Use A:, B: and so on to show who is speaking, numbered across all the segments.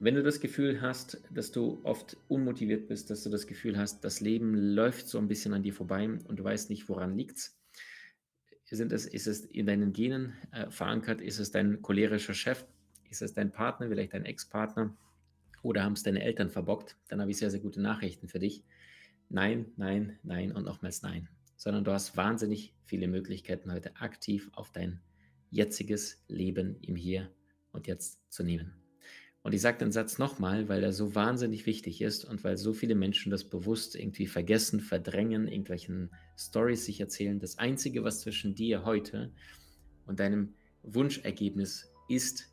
A: wenn du das Gefühl hast, dass du oft unmotiviert bist, dass du das Gefühl hast, das Leben läuft so ein bisschen an dir vorbei und du weißt nicht, woran liegt Sind es, ist es in deinen Genen äh, verankert? Ist es dein cholerischer Chef? Ist es dein Partner, vielleicht dein Ex-Partner? Oder haben es deine Eltern verbockt? Dann habe ich sehr, sehr gute Nachrichten für dich. Nein, nein, nein und nochmals nein. Sondern du hast wahnsinnig viele Möglichkeiten heute aktiv auf dein jetziges Leben im Hier und Jetzt zu nehmen. Und ich sage den Satz nochmal, weil er so wahnsinnig wichtig ist und weil so viele Menschen das bewusst irgendwie vergessen, verdrängen, irgendwelchen Stories sich erzählen. Das Einzige, was zwischen dir heute und deinem Wunschergebnis ist,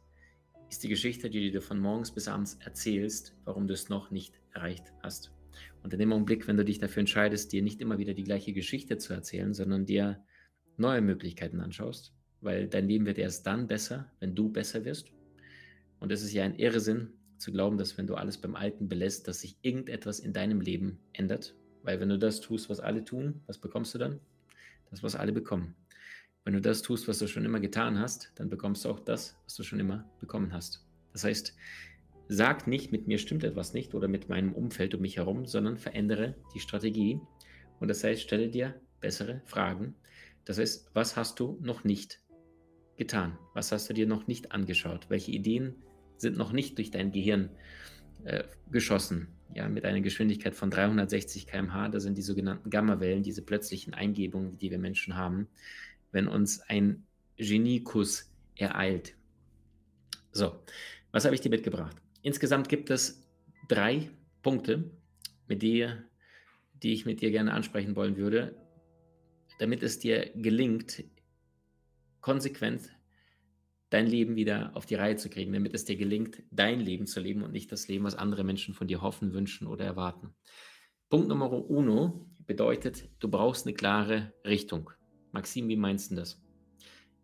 A: ist die Geschichte, die du dir von morgens bis abends erzählst, warum du es noch nicht erreicht hast. Und in dem Augenblick, wenn du dich dafür entscheidest, dir nicht immer wieder die gleiche Geschichte zu erzählen, sondern dir neue Möglichkeiten anschaust, weil dein Leben wird erst dann besser, wenn du besser wirst und es ist ja ein Irrsinn zu glauben, dass wenn du alles beim Alten belässt, dass sich irgendetwas in deinem Leben ändert. Weil wenn du das tust, was alle tun, was bekommst du dann? Das, was alle bekommen. Wenn du das tust, was du schon immer getan hast, dann bekommst du auch das, was du schon immer bekommen hast. Das heißt, sag nicht, mit mir stimmt etwas nicht oder mit meinem Umfeld um mich herum, sondern verändere die Strategie. Und das heißt, stelle dir bessere Fragen. Das heißt, was hast du noch nicht getan? Was hast du dir noch nicht angeschaut? Welche Ideen sind noch nicht durch dein Gehirn äh, geschossen? Ja, mit einer Geschwindigkeit von 360 km/h, das sind die sogenannten Gammawellen, diese plötzlichen Eingebungen, die wir Menschen haben, wenn uns ein Geniekuss ereilt. So, was habe ich dir mitgebracht? Insgesamt gibt es drei Punkte, mit dir, die ich mit dir gerne ansprechen wollen würde, damit es dir gelingt, konsequent dein Leben wieder auf die Reihe zu kriegen, damit es dir gelingt, dein Leben zu leben und nicht das Leben, was andere Menschen von dir hoffen, wünschen oder erwarten. Punkt Nummer uno bedeutet, du brauchst eine klare Richtung. Maxim, wie meinst du das?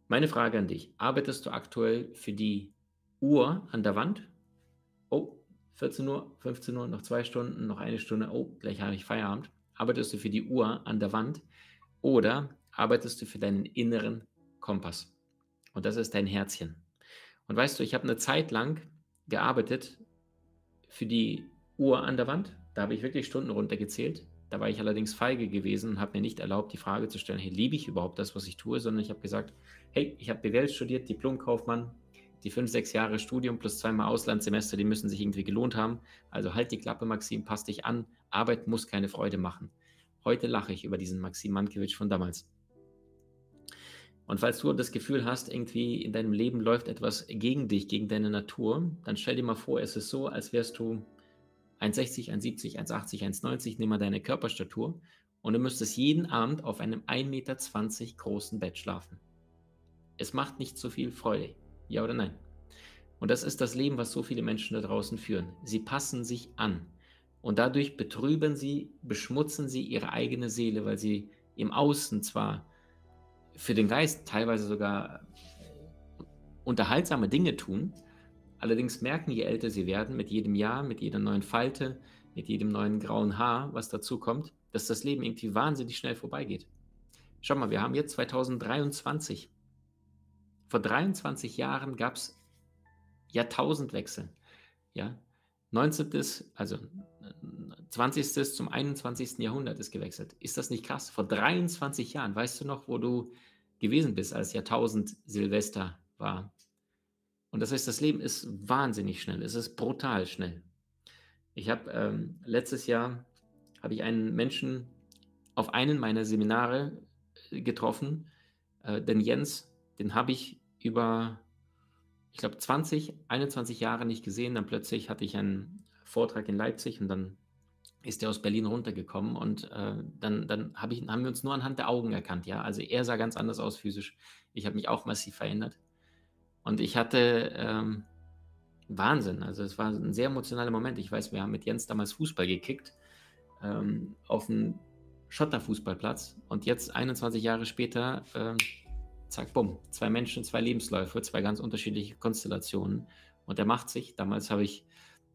A: Meine Frage an dich, arbeitest du aktuell für die Uhr an der Wand? Oh, 14 Uhr, 15 Uhr, noch zwei Stunden, noch eine Stunde, oh, gleich habe ich Feierabend. Arbeitest du für die Uhr an der Wand oder arbeitest du für deinen inneren Kompass. Und das ist dein Herzchen. Und weißt du, ich habe eine Zeit lang gearbeitet für die Uhr an der Wand. Da habe ich wirklich Stunden runtergezählt. Da war ich allerdings feige gewesen und habe mir nicht erlaubt, die Frage zu stellen, hey, liebe ich überhaupt das, was ich tue, sondern ich habe gesagt, hey, ich habe BWL studiert, Diplomkaufmann, die fünf, sechs Jahre Studium plus zweimal Auslandssemester, die müssen sich irgendwie gelohnt haben. Also halt die Klappe, Maxim, passt dich an. Arbeit muss keine Freude machen. Heute lache ich über diesen Maxim Mankiewicz von damals. Und falls du das Gefühl hast, irgendwie in deinem Leben läuft etwas gegen dich, gegen deine Natur, dann stell dir mal vor, es ist so, als wärst du 1,60, 1,70, 1,80, 1,90, nimm mal deine Körperstatur und du müsstest jeden Abend auf einem 1,20 Meter großen Bett schlafen. Es macht nicht so viel Freude, ja oder nein? Und das ist das Leben, was so viele Menschen da draußen führen. Sie passen sich an und dadurch betrüben sie, beschmutzen sie ihre eigene Seele, weil sie im Außen zwar für den Geist teilweise sogar unterhaltsame Dinge tun. Allerdings merken, je älter sie werden, mit jedem Jahr, mit jeder neuen Falte, mit jedem neuen grauen Haar, was dazu kommt, dass das Leben irgendwie wahnsinnig schnell vorbeigeht. Schau mal, wir haben jetzt 2023. Vor 23 Jahren gab es Jahrtausendwechsel. Ja? 19. also 20. zum 21. Jahrhundert ist gewechselt. Ist das nicht krass? Vor 23 Jahren, weißt du noch, wo du gewesen bist, als Jahrtausend Silvester war? Und das heißt, das Leben ist wahnsinnig schnell, es ist brutal schnell. Ich habe ähm, letztes Jahr habe ich einen Menschen auf einen meiner Seminare äh, getroffen, äh, den Jens, den habe ich über ich glaube, 20, 21 Jahre nicht gesehen. Dann plötzlich hatte ich einen Vortrag in Leipzig und dann ist er aus Berlin runtergekommen und äh, dann, dann hab ich, haben wir uns nur anhand der Augen erkannt. Ja, also er sah ganz anders aus physisch. Ich habe mich auch massiv verändert. Und ich hatte ähm, Wahnsinn. Also es war ein sehr emotionaler Moment. Ich weiß, wir haben mit Jens damals Fußball gekickt ähm, auf dem Schotterfußballplatz und jetzt 21 Jahre später, äh, zack, bumm, zwei Menschen, zwei Lebensläufe, zwei ganz unterschiedliche Konstellationen und er macht sich. Damals habe ich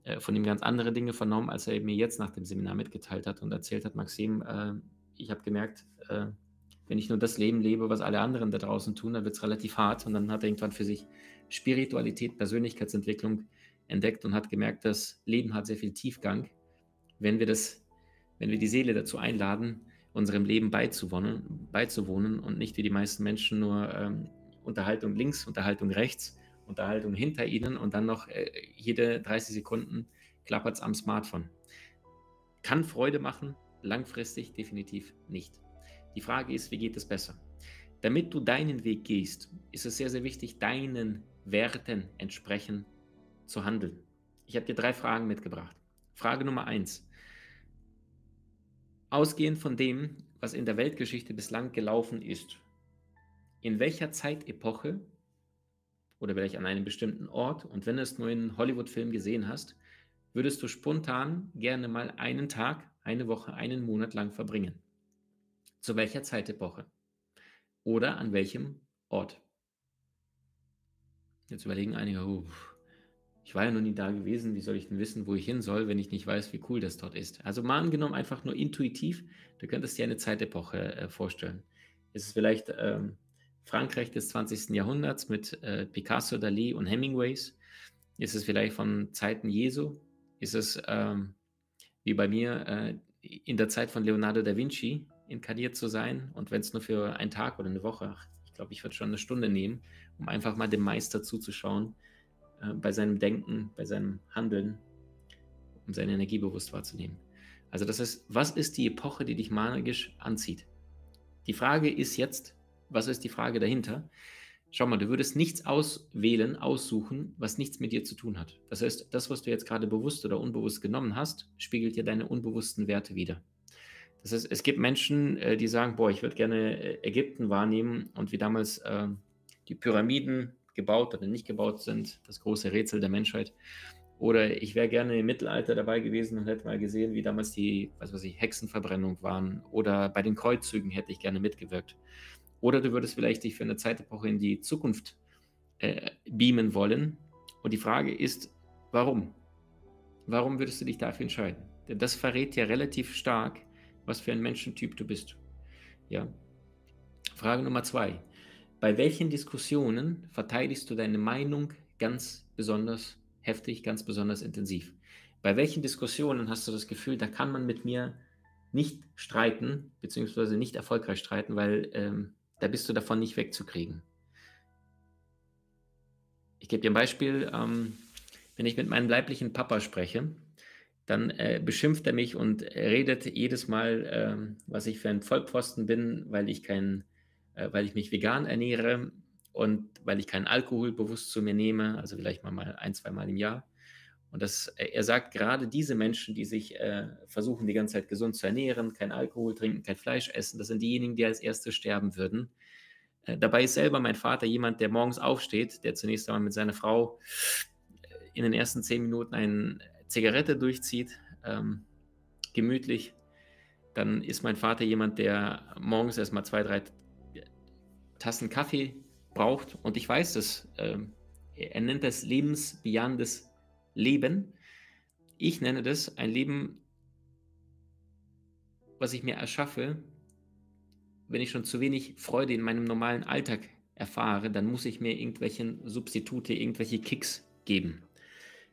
A: äh, von ihm ganz andere Dinge vernommen, als er mir jetzt nach dem Seminar mitgeteilt hat und erzählt hat, Maxim, äh, ich habe gemerkt, äh, wenn ich nur das Leben lebe, was alle anderen da draußen tun, dann wird es relativ hart. Und dann hat er irgendwann für sich Spiritualität, Persönlichkeitsentwicklung entdeckt und hat gemerkt, das Leben hat sehr viel Tiefgang, wenn wir das, wenn wir die Seele dazu einladen, unserem Leben beizuwohnen, beizuwohnen und nicht wie die meisten Menschen nur ähm, Unterhaltung links, Unterhaltung rechts, Unterhaltung hinter ihnen und dann noch äh, jede 30 Sekunden klappert es am Smartphone. Kann Freude machen, langfristig definitiv nicht. Die Frage ist, wie geht es besser? Damit du deinen Weg gehst, ist es sehr, sehr wichtig, deinen Werten entsprechend zu handeln. Ich habe dir drei Fragen mitgebracht. Frage Nummer eins. Ausgehend von dem, was in der Weltgeschichte bislang gelaufen ist, in welcher Zeitepoche oder vielleicht an einem bestimmten Ort und wenn du es nur in Hollywood-Film gesehen hast, würdest du spontan gerne mal einen Tag, eine Woche, einen Monat lang verbringen. Zu welcher Zeitepoche? Oder an welchem Ort? Jetzt überlegen einige, oh, ich war ja noch nie da gewesen, wie soll ich denn wissen, wo ich hin soll, wenn ich nicht weiß, wie cool das dort ist? Also mal angenommen, einfach nur intuitiv, du könntest dir eine Zeitepoche äh, vorstellen. Ist es vielleicht ähm, Frankreich des 20. Jahrhunderts mit äh, Picasso, Dali und Hemingways? Ist es vielleicht von Zeiten Jesu? Ist es ähm, wie bei mir äh, in der Zeit von Leonardo da Vinci inkarniert zu sein? Und wenn es nur für einen Tag oder eine Woche, ich glaube, ich würde schon eine Stunde nehmen, um einfach mal dem Meister zuzuschauen, äh, bei seinem Denken, bei seinem Handeln, um seine Energie bewusst wahrzunehmen. Also das ist, was ist die Epoche, die dich magisch anzieht? Die Frage ist jetzt, was ist die Frage dahinter? Schau mal, du würdest nichts auswählen, aussuchen, was nichts mit dir zu tun hat. Das heißt, das, was du jetzt gerade bewusst oder unbewusst genommen hast, spiegelt dir deine unbewussten Werte wider. Das heißt, es gibt Menschen, äh, die sagen, boah, ich würde gerne äh, Ägypten wahrnehmen und wie damals äh, die Pyramiden gebaut oder nicht gebaut sind, das große Rätsel der Menschheit. Oder ich wäre gerne im Mittelalter dabei gewesen und hätte mal gesehen, wie damals die, was weiß ich, Hexenverbrennung waren. Oder bei den Kreuzzügen hätte ich gerne mitgewirkt. Oder du würdest vielleicht dich für eine Zeitepoche in die Zukunft äh, beamen wollen. Und die Frage ist, warum? Warum würdest du dich dafür entscheiden? Denn das verrät ja relativ stark, was für ein Menschentyp du bist. Ja. Frage Nummer zwei. Bei welchen Diskussionen verteidigst du deine Meinung ganz besonders heftig, ganz besonders intensiv? Bei welchen Diskussionen hast du das Gefühl, da kann man mit mir nicht streiten, beziehungsweise nicht erfolgreich streiten, weil ähm, da bist du davon nicht wegzukriegen? Ich gebe dir ein Beispiel. Ähm, wenn ich mit meinem leiblichen Papa spreche, dann äh, beschimpft er mich und redet jedes Mal, äh, was ich für ein Vollpfosten bin, weil ich kein äh, weil ich mich vegan ernähre und weil ich keinen Alkohol bewusst zu mir nehme, also vielleicht mal, ein, zwei Mal im Jahr. Und das, äh, er sagt, gerade diese Menschen, die sich äh, versuchen, die ganze Zeit gesund zu ernähren, kein Alkohol trinken, kein Fleisch essen, das sind diejenigen, die als Erste sterben würden. Äh, dabei ist selber mein Vater jemand, der morgens aufsteht, der zunächst einmal mit seiner Frau äh, in den ersten zehn Minuten eine Zigarette durchzieht, ähm, gemütlich. Dann ist mein Vater jemand, der morgens erstmal zwei, drei Tassen Kaffee braucht. Und ich weiß das. Äh, er nennt das lebensbejahendes Leben. Ich nenne das ein Leben, was ich mir erschaffe, wenn ich schon zu wenig Freude in meinem normalen Alltag erfahre, dann muss ich mir irgendwelche Substitute, irgendwelche Kicks geben.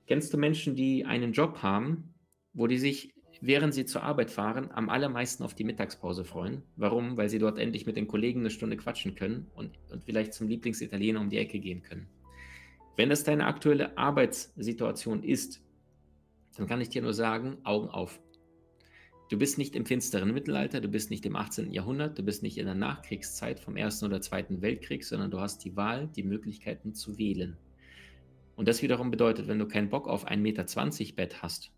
A: Kennst du Menschen, die einen Job haben, wo die sich während sie zur Arbeit fahren, am allermeisten auf die Mittagspause freuen. Warum? Weil sie dort endlich mit den Kollegen eine Stunde quatschen können und, und vielleicht zum Lieblingsitaliener um die Ecke gehen können. Wenn das deine aktuelle Arbeitssituation ist, dann kann ich dir nur sagen, Augen auf. Du bist nicht im finsteren Mittelalter, du bist nicht im 18. Jahrhundert, du bist nicht in der Nachkriegszeit vom Ersten oder Zweiten Weltkrieg, sondern du hast die Wahl, die Möglichkeiten zu wählen. Und das wiederum bedeutet, wenn du keinen Bock auf 1,20 Meter Bett hast,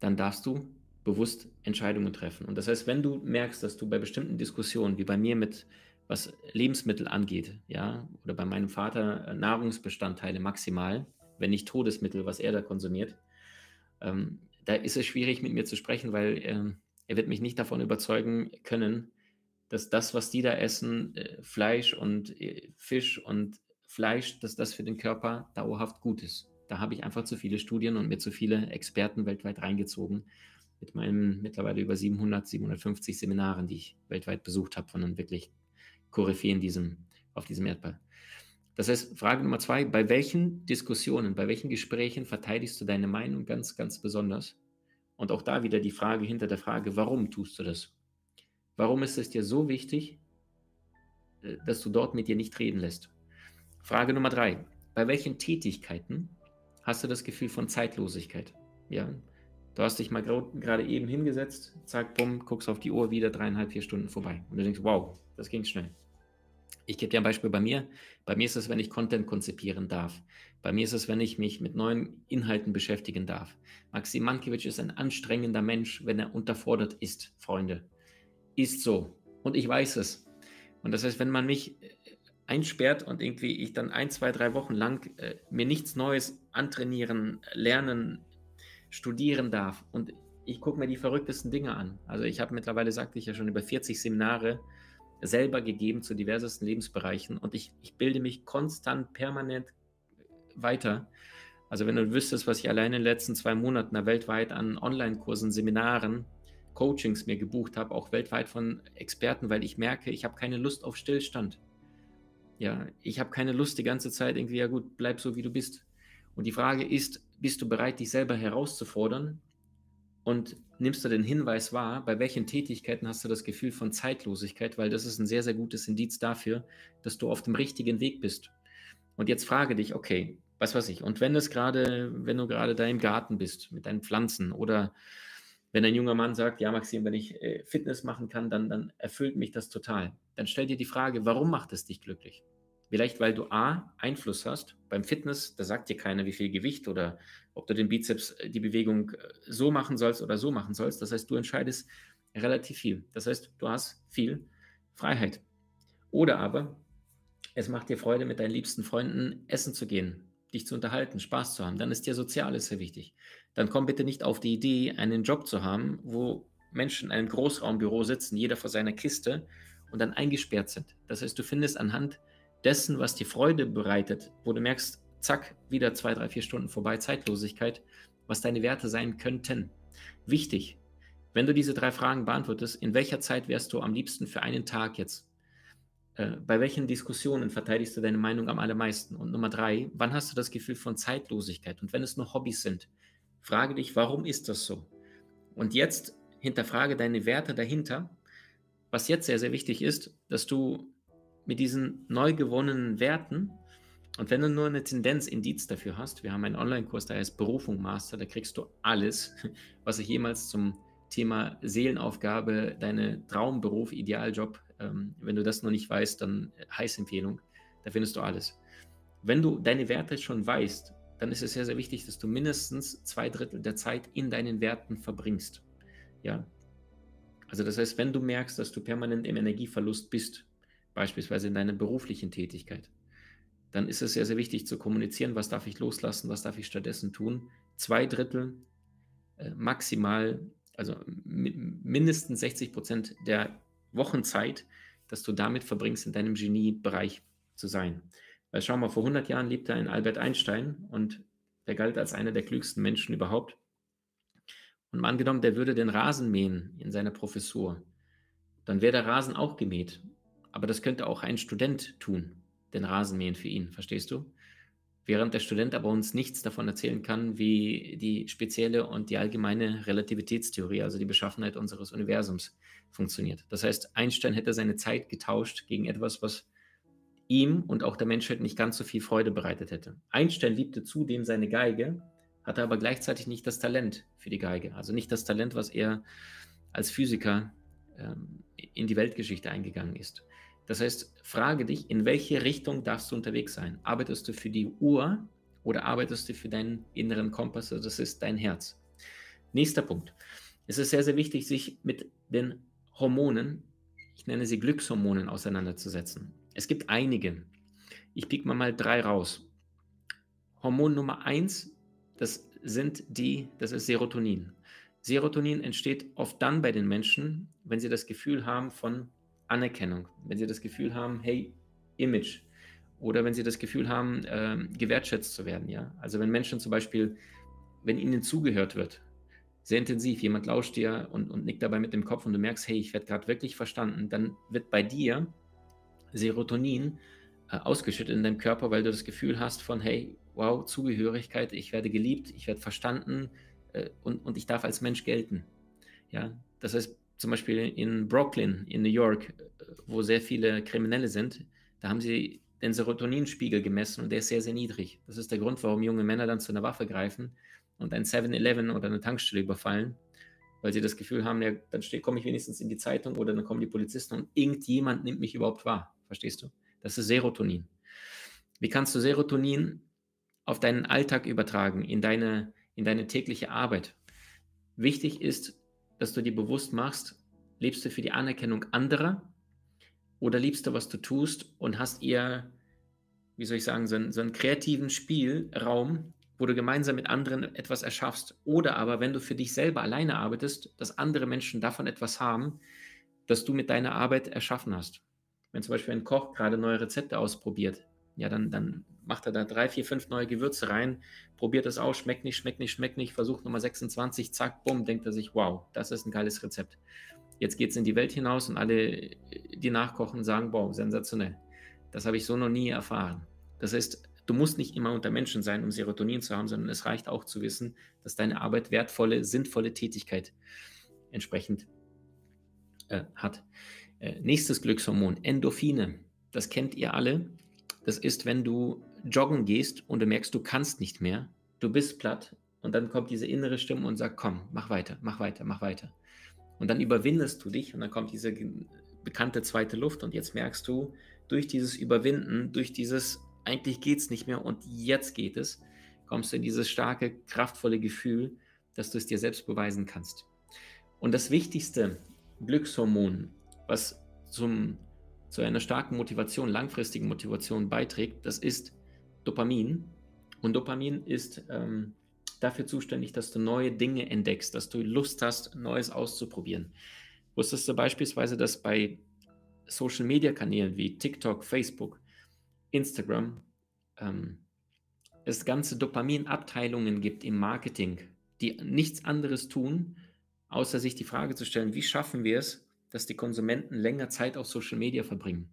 A: dann darfst du bewusst Entscheidungen treffen. Und das heißt, wenn du merkst, dass du bei bestimmten Diskussionen, wie bei mir mit was Lebensmittel angeht, ja, oder bei meinem Vater äh, Nahrungsbestandteile maximal, wenn nicht Todesmittel, was er da konsumiert, ähm, da ist es schwierig mit mir zu sprechen, weil ähm, er wird mich nicht davon überzeugen können, dass das, was die da essen, äh, Fleisch und äh, Fisch und Fleisch, dass das für den Körper dauerhaft gut ist. Da habe ich einfach zu viele Studien und mir zu viele Experten weltweit reingezogen mit meinen mittlerweile über 700, 750 Seminaren, die ich weltweit besucht habe, von einem wirklich Koryphäen diesem, auf diesem Erdball. Das heißt, Frage Nummer zwei, bei welchen Diskussionen, bei welchen Gesprächen verteidigst du deine Meinung ganz, ganz besonders? Und auch da wieder die Frage hinter der Frage, warum tust du das? Warum ist es dir so wichtig, äh, dass du dort mit dir nicht reden lässt? Frage Nummer drei, bei welchen Tätigkeiten hast du das Gefühl von Zeitlosigkeit? Ja, du hast dich mal gerade eben hingesetzt, zack, bumm, guckst auf die Uhr, wieder dreieinhalb, vier Stunden vorbei. Und du denkst, wow, das ging schnell. Ich gebe dir ein Beispiel bei mir. Bei mir ist es, wenn ich Content konzipieren darf. Bei mir ist es, wenn ich mich mit neuen Inhalten beschäftigen darf. Maxim Mankiewicz ist ein anstrengender Mensch, wenn er unterfordert ist, Freunde. Ist so. Und ich weiß es. Und das heißt, wenn man mich äh, einsperrt und irgendwie ich dann ein, zwei, drei Wochen lang äh, mir nichts Neues antrainieren, lernen, studieren darf und ich gucke mir die verrücktesten Dinge an. Also ich habe mittlerweile, sagte ich ja schon, über 40 Seminare selber gegeben zu diversesten Lebensbereichen und ich, ich bilde mich konstant, permanent weiter. Also wenn du wüsstest, was ich allein in den letzten zwei Monaten weltweit an Online-Kursen, Seminaren, Coachings mir gebucht habe, auch weltweit von Experten, weil ich merke, ich habe keine Lust auf Stillstand. Ja, ich habe keine Lust die ganze Zeit irgendwie, ja gut, bleib so wie du bist. Und die Frage ist, bist du bereit, dich selber herauszufordern und nimmst du den Hinweis wahr, bei welchen Tätigkeiten hast du das Gefühl von Zeitlosigkeit, weil das ist ein sehr, sehr gutes Indiz dafür, dass du auf dem richtigen Weg bist. Und jetzt frage dich, okay, was weiß ich, und wenn es gerade, wenn du gerade da im Garten bist mit deinen Pflanzen oder wenn ein junger Mann sagt, ja, Maxim, wenn ich äh, Fitness machen kann, dann, dann erfüllt mich das total. Dann stell dir die Frage, warum macht es dich glücklich? Vielleicht, weil du A, Einfluss hast. Beim Fitness, da sagt dir keiner, wie viel Gewicht oder ob du den Bizeps, äh, die Bewegung äh, so machen sollst oder so machen sollst. Das heißt, du entscheidest relativ viel. Das heißt, du hast viel Freiheit. Oder aber, es macht dir Freude, mit deinen liebsten Freunden essen zu gehen, dich zu unterhalten, Spaß zu haben. Dann ist dir Soziales sehr wichtig. Dann komm bitte nicht auf die Idee, einen Job zu haben, wo Menschen in einem Großraumbüro sitzen, jeder vor seiner Kiste und dann eingesperrt sind. Das heißt, du findest anhand dessen, was dir Freude bereitet, wo du merkst, zack, wieder zwei, drei, vier Stunden vorbei, Zeitlosigkeit, was deine Werte sein könnten. Wichtig, wenn du diese drei Fragen beantwortest, in welcher Zeit wärst du am liebsten für einen Tag jetzt? Äh, bei welchen Diskussionen verteidigst du deine Meinung am allermeisten? Und Nummer drei, wann hast du das Gefühl von Zeitlosigkeit? Und wenn es nur Hobbys sind, frage dich, warum ist das so? Und jetzt hinterfrage deine Werte dahinter. Was jetzt sehr, sehr wichtig ist, dass du mit diesen neu gewonnenen Werten. Und wenn du nur eine Tendenzindiz dafür hast, wir haben einen Online-Kurs, der heißt Berufung Master, da kriegst du alles, was ich jemals zum Thema Seelenaufgabe, deine Traumberuf, Idealjob, ähm, wenn du das noch nicht weißt, dann Heißempfehlung, da findest du alles. Wenn du deine Werte schon weißt, dann ist es sehr, sehr wichtig, dass du mindestens zwei Drittel der Zeit in deinen Werten verbringst. Ja. Also das heißt, wenn du merkst, dass du permanent im Energieverlust bist, beispielsweise in deiner beruflichen Tätigkeit, dann ist es sehr, sehr wichtig zu kommunizieren, was darf ich loslassen, was darf ich stattdessen tun. Zwei Drittel äh, maximal, also mindestens 60 Prozent der Wochenzeit, dass du damit verbringst, in deinem Geniebereich zu sein. Weil schau mal, vor 100 Jahren lebte ein Albert Einstein und der galt als einer der klügsten Menschen überhaupt. Und mal angenommen, der würde den Rasen mähen in seiner Professur, dann wäre der Rasen auch gemäht. Aber das könnte auch ein Student tun, den Rasenmähen für ihn, verstehst du? Während der Student aber uns nichts davon erzählen kann, wie die spezielle und die allgemeine Relativitätstheorie, also die Beschaffenheit unseres Universums, funktioniert. Das heißt, Einstein hätte seine Zeit getauscht gegen etwas, was ihm und auch der Menschheit nicht ganz so viel Freude bereitet hätte. Einstein liebte zudem seine Geige, hatte aber gleichzeitig nicht das Talent für die Geige, also nicht das Talent, was er als Physiker ähm, in die Weltgeschichte eingegangen ist. Das heißt, frage dich, in welche Richtung darfst du unterwegs sein? Arbeitest du für die Uhr oder arbeitest du für deinen inneren Kompass? Also das ist dein Herz. Nächster Punkt. Es ist sehr, sehr wichtig, sich mit den Hormonen, ich nenne sie Glückshormonen, auseinanderzusetzen. Es gibt einige. Ich pick mal mal drei raus. Hormon Nummer eins, das sind die, das ist Serotonin. Serotonin entsteht oft dann bei den Menschen, wenn sie das Gefühl haben von Anerkennung, wenn sie das Gefühl haben, hey, Image, oder wenn sie das Gefühl haben, äh, gewertschätzt zu werden. Ja? Also wenn Menschen zum Beispiel, wenn ihnen zugehört wird, sehr intensiv, jemand lauscht dir und, und nickt dabei mit dem Kopf und du merkst, hey, ich werde gerade wirklich verstanden, dann wird bei dir Serotonin äh, ausgeschüttet in deinem Körper, weil du das Gefühl hast von, hey, wow, Zugehörigkeit, ich werde geliebt, ich werde verstanden äh, und, und ich darf als Mensch gelten. Ja, das heißt zum Beispiel in Brooklyn, in New York, äh, wo sehr viele Kriminelle sind, da haben sie den Serotoninspiegel gemessen und der ist sehr, sehr niedrig. Das ist der Grund, warum junge Männer dann zu einer Waffe greifen und ein 7-Eleven oder eine Tankstelle überfallen, weil sie das Gefühl haben, ja, dann komme ich wenigstens in die Zeitung oder dann kommen die Polizisten und irgendjemand nimmt mich überhaupt wahr. Verstehst du? Das ist Serotonin. Wie kannst du Serotonin auf deinen Alltag übertragen, in deine, in deine tägliche Arbeit? Wichtig ist, dass du dir bewusst machst, lebst du für die Anerkennung anderer oder liebst du, was du tust und hast eher, wie soll ich sagen, so einen, so einen kreativen Spielraum, wo du gemeinsam mit anderen etwas erschaffst. Oder aber, wenn du für dich selber alleine arbeitest, dass andere Menschen davon etwas haben, das du mit deiner Arbeit erschaffen hast. Wenn zum Beispiel ein Koch gerade neue Rezepte ausprobiert, ja, dann, dann macht er da drei, vier, fünf neue Gewürze rein, probiert es aus, schmeckt nicht, schmeckt nicht, schmeckt nicht, versucht Nummer 26, zack, bumm, denkt er sich, wow, das ist ein geiles Rezept. Jetzt geht es in die Welt hinaus und alle, die nachkochen, sagen, wow, sensationell. Das habe ich so noch nie erfahren. Das heißt, du musst nicht immer unter Menschen sein, um Serotonin zu haben, sondern es reicht auch zu wissen, dass deine Arbeit wertvolle, sinnvolle Tätigkeit entsprechend äh, hat. Äh, nächstes Glückshormon, Endorphine. Das kennt ihr alle. Das ist, wenn du joggen gehst und du merkst, du kannst nicht mehr, du bist platt und dann kommt diese innere Stimme und sagt, komm, mach weiter, mach weiter, mach weiter. Und dann überwindest du dich und dann kommt diese bekannte zweite Luft und jetzt merkst du, durch dieses Überwinden, durch dieses eigentlich geht es nicht mehr und jetzt geht es, kommst du in dieses starke, kraftvolle Gefühl, dass du es dir selbst beweisen kannst. Und das wichtigste Glückshormon, was zum, zu einer starken Motivation, langfristigen Motivation beiträgt, das ist Dopamin. Und Dopamin ist ähm, dafür zuständig, dass du neue Dinge entdeckst, dass du Lust hast, Neues auszuprobieren. Wusstest du beispielsweise, dass bei Social-Media-Kanälen wie TikTok, Facebook, Instagram ähm, es ganze Dopaminabteilungen gibt im Marketing, die nichts anderes tun, außer sich die Frage zu stellen, wie schaffen wir es, dass die Konsumenten länger Zeit auf Social Media verbringen.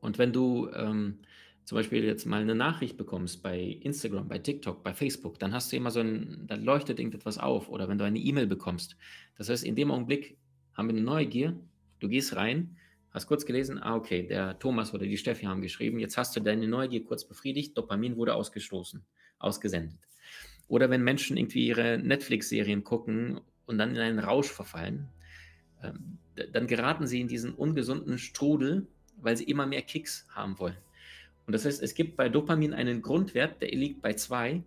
A: Und wenn du ähm, zum Beispiel jetzt mal eine Nachricht bekommst bei Instagram, bei TikTok, bei Facebook, dann hast du immer so ein, dann leuchtet irgendetwas auf oder wenn du eine E-Mail bekommst. Das heißt, in dem Augenblick haben wir eine Neugier, du gehst rein, hast kurz gelesen, ah, okay, der Thomas oder die Steffi haben geschrieben, jetzt hast du deine Neugier kurz befriedigt, Dopamin wurde ausgestoßen, ausgesendet. Oder wenn Menschen irgendwie ihre Netflix-Serien gucken und dann in einen Rausch verfallen, ähm, dann geraten sie in diesen ungesunden Strudel, weil sie immer mehr Kicks haben wollen. Und das heißt, es gibt bei Dopamin einen Grundwert, der liegt bei 2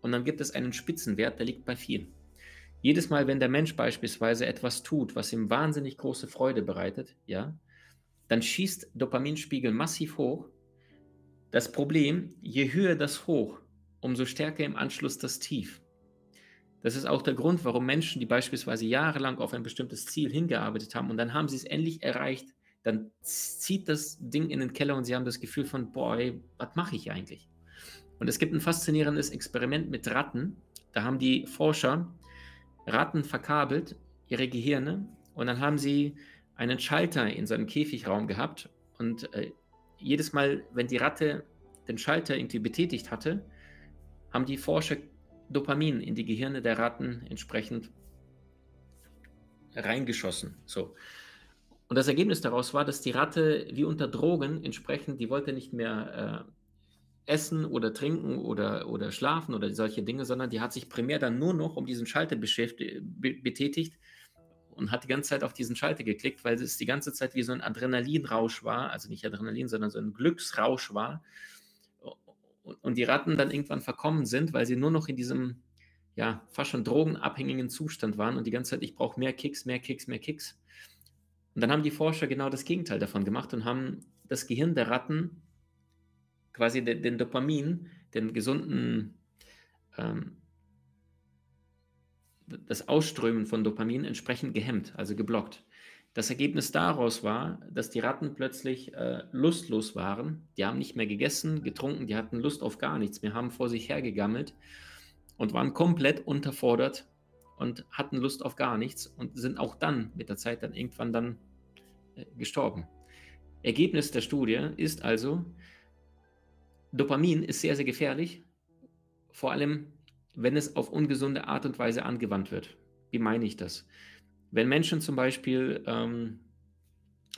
A: und dann gibt es einen Spitzenwert, der liegt bei 4. Jedes Mal, wenn der Mensch beispielsweise etwas tut, was ihm wahnsinnig große Freude bereitet, ja, dann schießt Dopaminspiegel massiv hoch. Das Problem, je höher das Hoch, umso stärker im Anschluss das Tief. Das ist auch der Grund, warum Menschen, die beispielsweise jahrelang auf ein bestimmtes Ziel hingearbeitet haben und dann haben sie es endlich erreicht, dann zieht das Ding in den Keller und sie haben das Gefühl von, boy, was mache ich eigentlich? Und es gibt ein faszinierendes Experiment mit Ratten. Da haben die Forscher Ratten verkabelt, ihre Gehirne, und dann haben sie einen Schalter in so einem Käfigraum gehabt. Und äh, jedes Mal, wenn die Ratte den Schalter irgendwie betätigt hatte, haben die Forscher Dopamin in die Gehirne der Ratten entsprechend reingeschossen. So. Und das Ergebnis daraus war, dass die Ratte wie unter Drogen entsprechend, die wollte nicht mehr äh, essen oder trinken oder, oder schlafen oder solche Dinge, sondern die hat sich primär dann nur noch um diesen Schalter betätigt und hat die ganze Zeit auf diesen Schalter geklickt, weil es die ganze Zeit wie so ein Adrenalinrausch war, also nicht Adrenalin, sondern so ein Glücksrausch war. Und die Ratten dann irgendwann verkommen sind, weil sie nur noch in diesem, ja, fast schon drogenabhängigen Zustand waren und die ganze Zeit, ich brauche mehr Kicks, mehr Kicks, mehr Kicks. Und dann haben die Forscher genau das Gegenteil davon gemacht und haben das Gehirn der Ratten, quasi den, den Dopamin, den gesunden ähm, das Ausströmen von Dopamin entsprechend gehemmt, also geblockt. Das Ergebnis daraus war, dass die Ratten plötzlich äh, lustlos waren. Die haben nicht mehr gegessen, getrunken, die hatten Lust auf gar nichts mehr, haben vor sich hergegammelt und waren komplett unterfordert und hatten Lust auf gar nichts und sind auch dann mit der Zeit dann irgendwann dann gestorben. Ergebnis der Studie ist also, Dopamin ist sehr, sehr gefährlich, vor allem wenn es auf ungesunde Art und Weise angewandt wird. Wie meine ich das? Wenn Menschen zum Beispiel, ähm,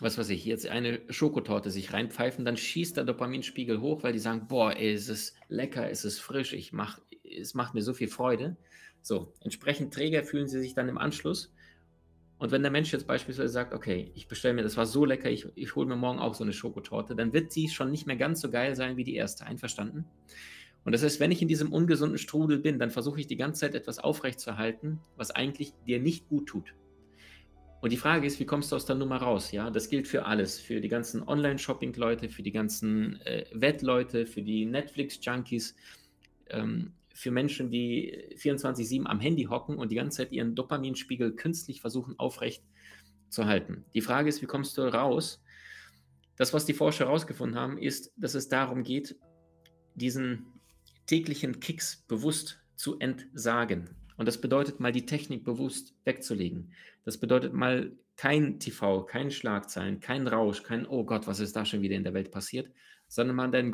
A: was weiß ich, jetzt eine Schokotorte sich reinpfeifen, dann schießt der Dopaminspiegel hoch, weil die sagen, boah, ey, es ist lecker, es ist frisch, ich mach, es macht mir so viel Freude. So, entsprechend träger fühlen sie sich dann im Anschluss. Und wenn der Mensch jetzt beispielsweise sagt, okay, ich bestelle mir, das war so lecker, ich, ich hole mir morgen auch so eine Schokotorte, dann wird sie schon nicht mehr ganz so geil sein wie die erste. Einverstanden? Und das heißt, wenn ich in diesem ungesunden Strudel bin, dann versuche ich die ganze Zeit etwas aufrechtzuerhalten, was eigentlich dir nicht gut tut. Und die Frage ist, wie kommst du aus der Nummer raus? Ja, das gilt für alles, für die ganzen Online-Shopping-Leute, für die ganzen äh, Wettleute, für die Netflix-Junkies, ähm, für Menschen, die 24/7 am Handy hocken und die ganze Zeit ihren Dopaminspiegel künstlich versuchen aufrecht zu halten. Die Frage ist, wie kommst du raus? Das, was die Forscher herausgefunden haben, ist, dass es darum geht, diesen täglichen Kicks bewusst zu entsagen. Und das bedeutet mal die Technik bewusst wegzulegen. Das bedeutet mal kein TV, kein Schlagzeilen, kein Rausch, kein Oh Gott, was ist da schon wieder in der Welt passiert, sondern mal deinen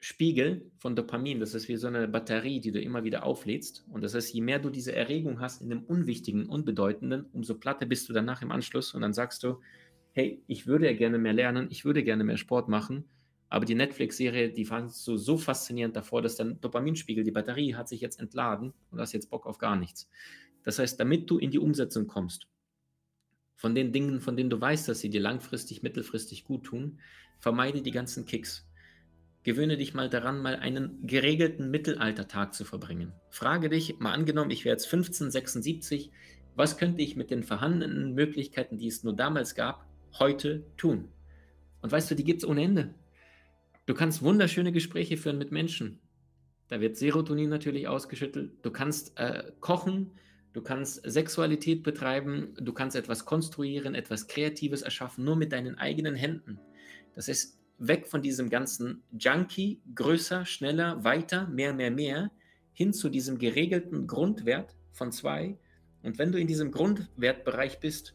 A: Grundspiegel von Dopamin, das ist wie so eine Batterie, die du immer wieder auflädst. Und das heißt, je mehr du diese Erregung hast in dem Unwichtigen, Unbedeutenden, umso platter bist du danach im Anschluss und dann sagst du, hey, ich würde ja gerne mehr lernen, ich würde gerne mehr Sport machen aber die Netflix-Serie, die fandst du so faszinierend davor, dass dein Dopaminspiegel, die Batterie hat sich jetzt entladen und hast jetzt Bock auf gar nichts. Das heißt, damit du in die Umsetzung kommst, von den Dingen, von denen du weißt, dass sie dir langfristig, mittelfristig gut tun, vermeide die ganzen Kicks. Gewöhne dich mal daran, mal einen geregelten Mittelaltertag zu verbringen. Frage dich, mal angenommen, ich wäre jetzt 15, 76, was könnte ich mit den vorhandenen Möglichkeiten, die es nur damals gab, heute tun? Und weißt du, die gibt es ohne Ende. Du kannst wunderschöne Gespräche führen mit Menschen. Da wird Serotonin natürlich ausgeschüttelt. Du kannst äh, kochen, du kannst Sexualität betreiben, du kannst etwas konstruieren, etwas Kreatives erschaffen, nur mit deinen eigenen Händen. Das ist weg von diesem ganzen Junkie, größer, schneller, weiter, mehr, mehr, mehr, hin zu diesem geregelten Grundwert von zwei. Und wenn du in diesem Grundwertbereich bist,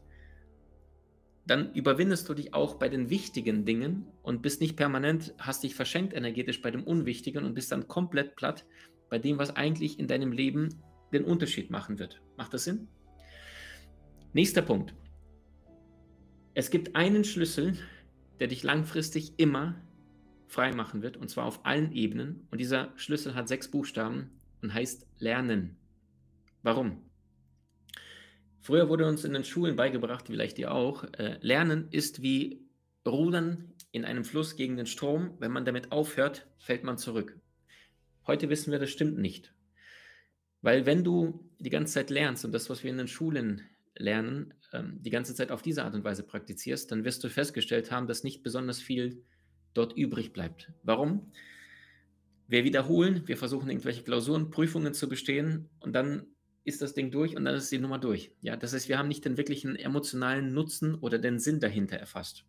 A: dann überwindest du dich auch bei den wichtigen Dingen und bist nicht permanent, hast dich verschenkt energetisch bei dem Unwichtigen und bist dann komplett platt bei dem, was eigentlich in deinem Leben den Unterschied machen wird. Macht das Sinn? Nächster Punkt. Es gibt einen Schlüssel, der dich langfristig immer frei machen wird, und zwar auf allen Ebenen. Und dieser Schlüssel hat sechs Buchstaben und heißt Lernen. Warum? Früher wurde uns in den Schulen beigebracht, vielleicht ihr auch, äh, Lernen ist wie Rudern in einem Fluss gegen den Strom. Wenn man damit aufhört, fällt man zurück. Heute wissen wir, das stimmt nicht. Weil wenn du die ganze Zeit lernst und das, was wir in den Schulen lernen, ähm, die ganze Zeit auf diese Art und Weise praktizierst, dann wirst du festgestellt haben, dass nicht besonders viel dort übrig bleibt. Warum? Wir wiederholen, wir versuchen irgendwelche Klausuren, Prüfungen zu bestehen und dann ist das Ding durch und dann ist die Nummer durch. Ja, das heißt, wir haben nicht den wirklichen emotionalen Nutzen oder den Sinn dahinter erfasst.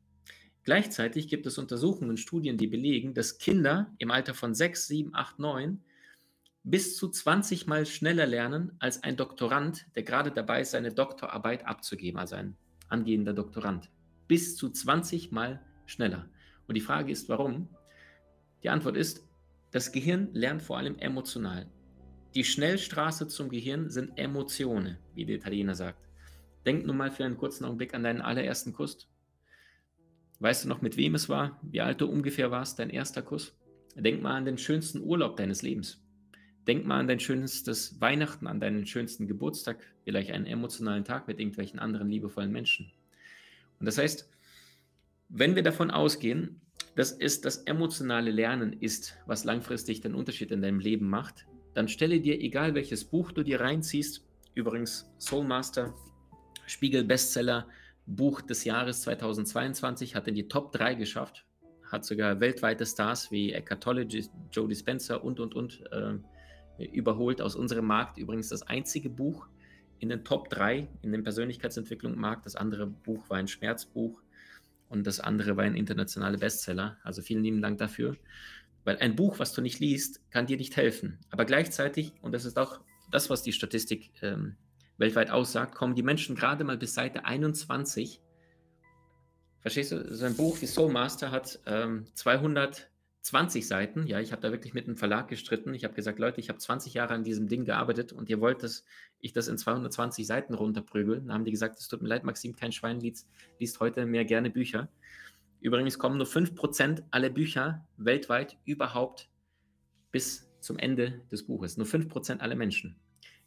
A: Gleichzeitig gibt es Untersuchungen, Studien, die belegen, dass Kinder im Alter von 6, 7, 8, 9 bis zu 20 Mal schneller lernen als ein Doktorand, der gerade dabei ist, seine Doktorarbeit abzugeben, also ein angehender Doktorand. Bis zu 20 Mal schneller. Und die Frage ist, warum? Die Antwort ist, das Gehirn lernt vor allem emotional. Die Schnellstraße zum Gehirn sind Emotionen, wie der Italiener sagt. Denk nur mal für einen kurzen Augenblick an deinen allerersten Kuss. Weißt du noch, mit wem es war? Wie alt du ungefähr warst, dein erster Kuss? Denk mal an den schönsten Urlaub deines Lebens. Denk mal an dein schönstes Weihnachten, an deinen schönsten Geburtstag, vielleicht einen emotionalen Tag mit irgendwelchen anderen liebevollen Menschen. Und das heißt, wenn wir davon ausgehen, dass es das emotionale Lernen ist, was langfristig den Unterschied in deinem Leben macht, dann stelle dir, egal welches Buch du dir reinziehst, übrigens Soulmaster, Spiegel Bestseller, Buch des Jahres 2022, hat in die Top 3 geschafft, hat sogar weltweite Stars wie Eckhart Tolle, Joe Dispenza und, und, und äh, überholt aus unserem Markt. Übrigens das einzige Buch in den Top 3 in dem Persönlichkeitsentwicklungsmarkt. Das andere Buch war ein Schmerzbuch und das andere war ein internationaler Bestseller. Also vielen lieben Dank dafür. Weil ein Buch, was du nicht liest, kann dir nicht helfen. Aber gleichzeitig, und das ist auch das, was die Statistik ähm, weltweit aussagt, kommen die Menschen gerade mal bis Seite 21. Verstehst du? So ein Buch wie Soul Master hat ähm, 220 Seiten. Ja, ich habe da wirklich mit einem Verlag gestritten. Ich habe gesagt, Leute, ich habe 20 Jahre an diesem Ding gearbeitet und ihr wollt, dass ich das in 220 Seiten runterprügel. Dann haben die gesagt, es tut mir leid, Maxim, kein Schwein liest, liest heute mehr gerne Bücher. Übrigens kommen nur 5% aller Bücher weltweit überhaupt bis zum Ende des Buches. Nur 5% aller Menschen.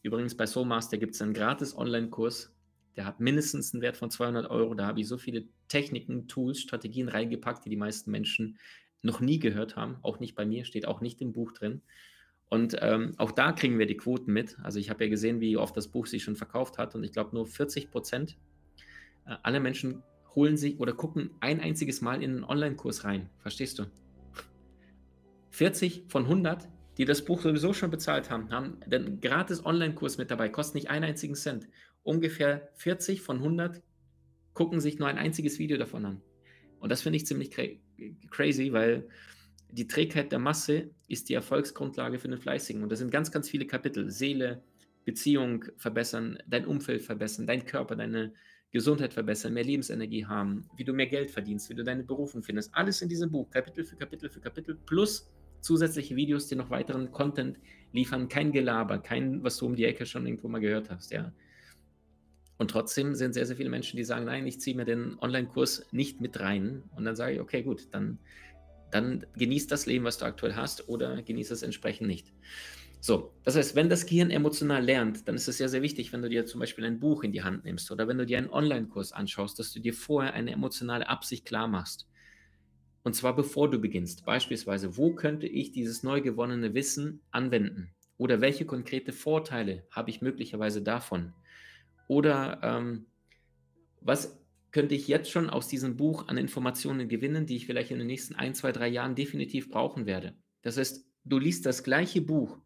A: Übrigens bei Soulmaster gibt es einen gratis Online-Kurs, der hat mindestens einen Wert von 200 Euro. Da habe ich so viele Techniken, Tools, Strategien reingepackt, die die meisten Menschen noch nie gehört haben. Auch nicht bei mir, steht auch nicht im Buch drin. Und ähm, auch da kriegen wir die Quoten mit. Also ich habe ja gesehen, wie oft das Buch sich schon verkauft hat. Und ich glaube, nur 40 Prozent äh, aller Menschen holen sich oder gucken ein einziges Mal in einen Online-Kurs rein. Verstehst du? 40 von 100, die das Buch sowieso schon bezahlt haben, haben den gratis Online-Kurs mit dabei, kostet nicht einen einzigen Cent. Ungefähr 40 von 100 gucken sich nur ein einziges Video davon an. Und das finde ich ziemlich cra crazy, weil die Trägheit der Masse ist die Erfolgsgrundlage für den Fleißigen. Und das sind ganz, ganz viele Kapitel. Seele, Beziehung verbessern, dein Umfeld verbessern, dein Körper, deine Gesundheit verbessern, mehr Lebensenergie haben, wie du mehr Geld verdienst, wie du deine Berufung findest. Alles in diesem Buch, Kapitel für Kapitel für Kapitel, plus zusätzliche Videos, die noch weiteren Content liefern. Kein Gelaber, kein, was du um die Ecke schon irgendwo mal gehört hast, ja. Und trotzdem sind sehr, sehr viele Menschen, die sagen, nein, ich ziehe mir den Online-Kurs nicht mit rein. Und dann sage ich, okay, gut, dann, dann genieß das Leben, was du aktuell hast, oder genieß es entsprechend nicht. So, das heißt, wenn das Gehirn emotional lernt, dann ist es sehr, sehr wichtig, wenn du dir zum Beispiel ein Buch in die Hand nimmst oder wenn du dir einen Online-Kurs anschaust, dass du dir vorher eine emotionale Absicht klar machst. Und zwar bevor du beginnst. Beispielsweise, wo könnte ich dieses neu gewonnene Wissen anwenden? Oder welche konkrete Vorteile habe ich möglicherweise davon? Oder ähm, was könnte ich jetzt schon aus diesem Buch an Informationen gewinnen, die ich vielleicht in den nächsten ein, zwei, drei Jahren definitiv brauchen werde? Das heißt, du liest das gleiche Buch,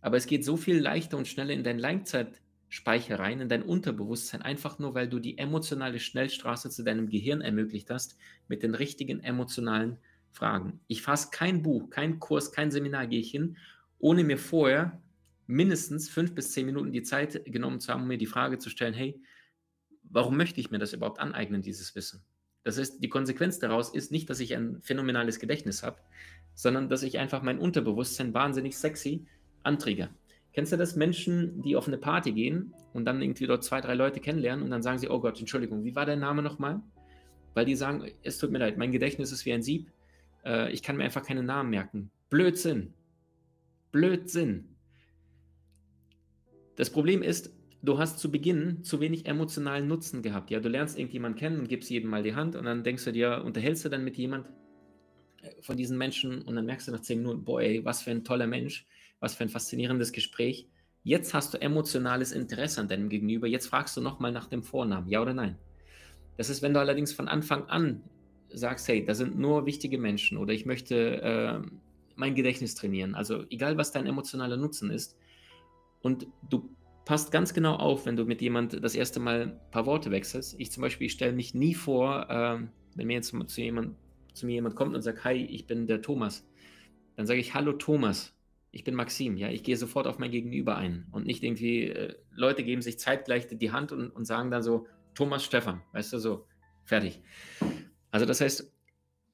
A: aber es geht so viel leichter und schneller in dein Langzeitspeicher rein, in dein Unterbewusstsein, einfach nur, weil du die emotionale Schnellstraße zu deinem Gehirn ermöglicht hast mit den richtigen emotionalen Fragen. Ich fasse kein Buch, kein Kurs, kein Seminar gehe ich hin, ohne mir vorher mindestens fünf bis zehn Minuten die Zeit genommen zu haben, um mir die Frage zu stellen, hey, warum möchte ich mir das überhaupt aneignen, dieses Wissen? Das heißt, die Konsequenz daraus ist nicht, dass ich ein phänomenales Gedächtnis habe, sondern dass ich einfach mein Unterbewusstsein wahnsinnig sexy antrigger. Kennst du das? Menschen, die auf eine Party gehen und dann irgendwie dort zwei, drei Leute kennenlernen und dann sagen sie, oh Gott, Entschuldigung, wie war dein Name nochmal? Weil die sagen, es tut mir leid, mein Gedächtnis ist wie ein Sieb, äh, ich kann mir einfach keinen Namen merken. Blödsinn. Blödsinn. Das Problem ist, du hast zu Beginn zu wenig emotionalen Nutzen gehabt. Ja, du lernst irgendjemanden kennen und gibst jedem mal die Hand und dann denkst du dir, unterhältst du dann mit jemand äh, von diesen Menschen und dann merkst du nach zehn Minuten, boah, ey, was für ein toller Mensch, was für ein faszinierendes Gespräch. Jetzt hast du emotionales Interesse an deinem Gegenüber. Jetzt fragst du nochmal nach dem Vornamen, ja oder nein. Das ist, wenn du allerdings von Anfang an sagst, hey, da sind nur wichtige Menschen oder ich möchte äh, mein Gedächtnis trainieren. Also egal, was dein emotionaler Nutzen ist, und du passt ganz genau auf, wenn du mit jemand das erste Mal ein paar Worte wechselst. Ich zum Beispiel stelle mich nie vor, äh, wenn mir jetzt zu, jemand, zu mir jemand kommt und sagt, hi, ich bin der Thomas, dann sage ich, hallo Thomas, ich bin Maxim, ja, ich gehe sofort auf mein Gegenüber ein und nicht irgendwie, äh, Leute geben sich zeitgleich die Hand und, und sagen dann so, Thomas Stefan, weißt du, so, fertig. Also das heißt,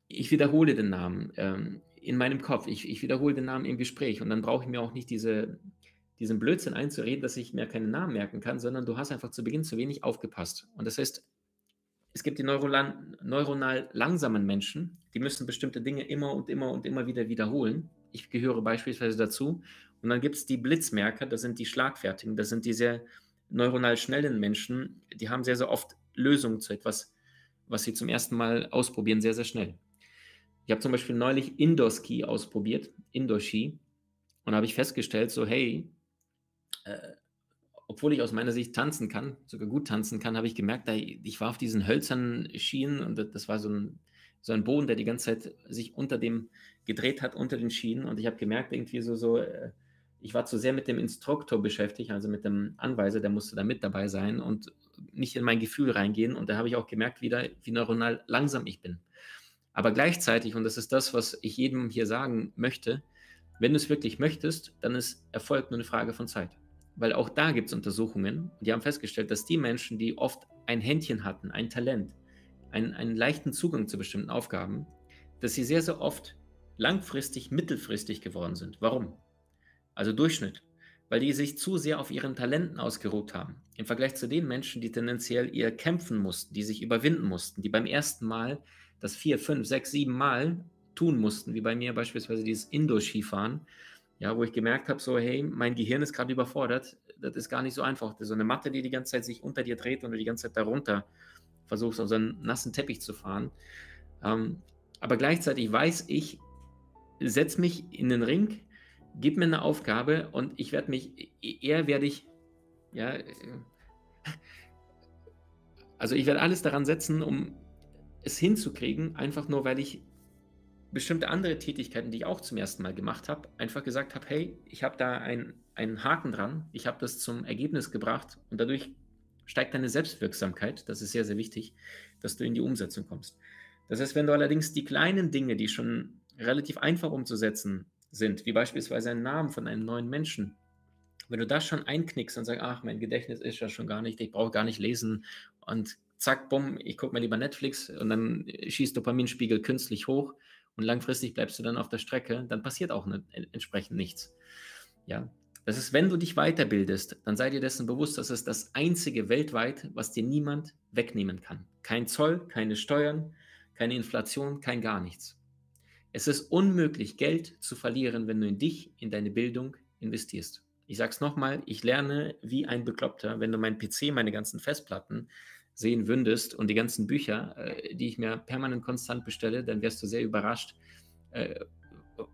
A: ich wiederhole den Namen ähm, in meinem Kopf, ich, ich wiederhole den Namen im Gespräch und dann brauche ich mir auch nicht diese, diesen Blödsinn einzureden, dass ich mir keinen Namen merken kann, sondern du hast einfach zu Beginn zu wenig aufgepasst. Und das heißt, es gibt die neuronal, neuronal langsamen Menschen, die müssen bestimmte Dinge immer und immer und immer wieder wiederholen. Ich gehöre beispielsweise dazu. Und dann gibt es die Blitzmerker, das sind die Schlagfertigen, das sind die sehr neuronal schnellen Menschen, die haben sehr, sehr oft Lösungen zu etwas, was sie zum ersten Mal ausprobieren, sehr, sehr schnell. Ich habe zum Beispiel neulich Indoor-Ski ausprobiert, Indoor-Ski, und habe ich festgestellt, so hey, äh, obwohl ich aus meiner Sicht tanzen kann, sogar gut tanzen kann, habe ich gemerkt, ich war auf diesen hölzernen Schienen und das war so ein, so ein Boden, der die ganze Zeit sich unter dem gedreht hat, unter den Schienen und ich habe gemerkt, irgendwie so, so, äh, ich war zu sehr mit dem Instruktor beschäftigt, also mit dem Anweiser, der musste da mit dabei sein und nicht in mein Gefühl reingehen. Und da habe ich auch gemerkt wieder, wie neuronal langsam ich bin. Aber gleichzeitig, und das ist das, was ich jedem hier sagen möchte, wenn du es wirklich möchtest, dann ist Erfolg nur eine Frage von Zeit. Weil auch da gibt es Untersuchungen, die haben festgestellt, dass die Menschen, die oft ein Händchen hatten, ein Talent, einen, einen leichten Zugang zu bestimmten Aufgaben, dass sie sehr, sehr oft langfristig, mittelfristig geworden sind. Warum? also Durchschnitt, weil die sich zu sehr auf ihren Talenten ausgeruht haben. Im Vergleich zu den Menschen, die tendenziell eher kämpfen mussten, die sich überwinden mussten, die beim ersten Mal das vier, fünf, sechs, sieben Mal tun mussten, wie bei mir beispielsweise dieses Indoor-Skifahren, ja, wo ich gemerkt habe, so, hey, mein Gehirn ist gerade überfordert, das ist gar nicht so einfach. So eine Matte, die die ganze Zeit sich unter dir dreht und du die ganze Zeit darunter versuchst, auf so einen nassen Teppich zu fahren. Ähm, aber gleichzeitig weiß ich, setz mich in den Ring, gib mir eine Aufgabe und ich werde mich, e-, eher werde ich, ja, äh, also ich werde alles daran setzen, um es hinzukriegen, einfach nur, weil ich bestimmte andere Tätigkeiten, die ich auch zum ersten Mal gemacht habe, einfach gesagt habe, hey, ich habe da ein, einen Haken dran, ich habe das zum Ergebnis gebracht und dadurch steigt deine Selbstwirksamkeit, das ist sehr, sehr wichtig, dass du in die Umsetzung kommst. Das heißt, wenn du allerdings die kleinen Dinge, die schon relativ einfach umzusetzen sind, wie beispielsweise ein Namen von einem neuen Menschen. Wenn du das schon einknickst und sagst, ach, mein Gedächtnis ist ja schon gar nicht, ich brauche gar nicht lesen und zack, bumm, ich gucke mal lieber Netflix und dann schießt Dopaminspiegel künstlich hoch und langfristig bleibst du dann auf der Strecke, dann passiert auch ne, entsprechend nichts. Ja, das ist, wenn du dich weiterbildest, dann sei dir dessen bewusst, dass es das einzige weltweit, was dir niemand wegnehmen kann. Kein Zoll, keine Steuern, keine Inflation, kein gar nichts. Es ist unmöglich, Geld zu verlieren, wenn du in dich, in deine Bildung investierst. Ich sage es nochmal, ich lerne wie ein Bekloppter. Wenn du meinen PC, meine ganzen Festplatten sehen würdest und die ganzen Bücher, äh, die ich mir permanent konstant bestelle, dann wärst du sehr überrascht äh,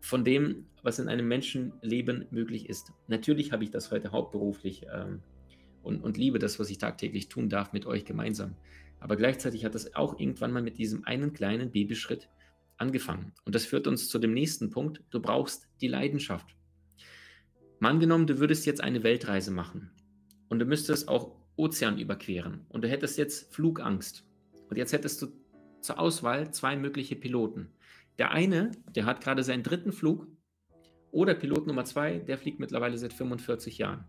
A: von dem, was in einem Menschenleben möglich ist. Natürlich habe ich das heute hauptberuflich ähm, und, und liebe das, was ich tagtäglich tun darf mit euch gemeinsam. Aber gleichzeitig hat das auch irgendwann mal mit diesem einen kleinen Babyschritt angefangen. Und das führt uns zu dem nächsten Punkt. Du brauchst die Leidenschaft. Mal angenommen, du würdest jetzt eine Weltreise machen und du müsstest auch Ozean überqueren und du hättest jetzt Flugangst. Und jetzt hättest du zur Auswahl zwei mögliche Piloten. Der eine, der hat gerade seinen dritten Flug oder Pilot Nummer zwei, der fliegt mittlerweile seit 45 Jahren.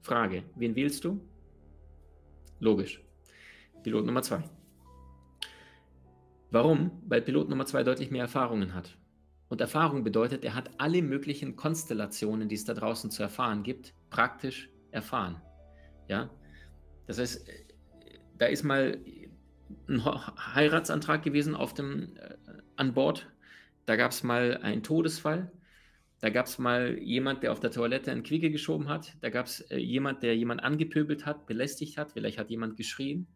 A: Frage, wen wählst du? Logisch. Pilot Nummer zwei. Warum? Weil Pilot Nummer zwei deutlich mehr Erfahrungen hat. Und Erfahrung bedeutet, er hat alle möglichen Konstellationen, die es da draußen zu erfahren gibt, praktisch erfahren. Ja? Das heißt, da ist mal ein Heiratsantrag gewesen auf dem, äh, an Bord. Da gab es mal einen Todesfall. Da gab es mal jemand, der auf der Toilette einen Quiege geschoben hat. Da gab es äh, jemand, der jemand angepöbelt hat, belästigt hat. Vielleicht hat jemand geschrien.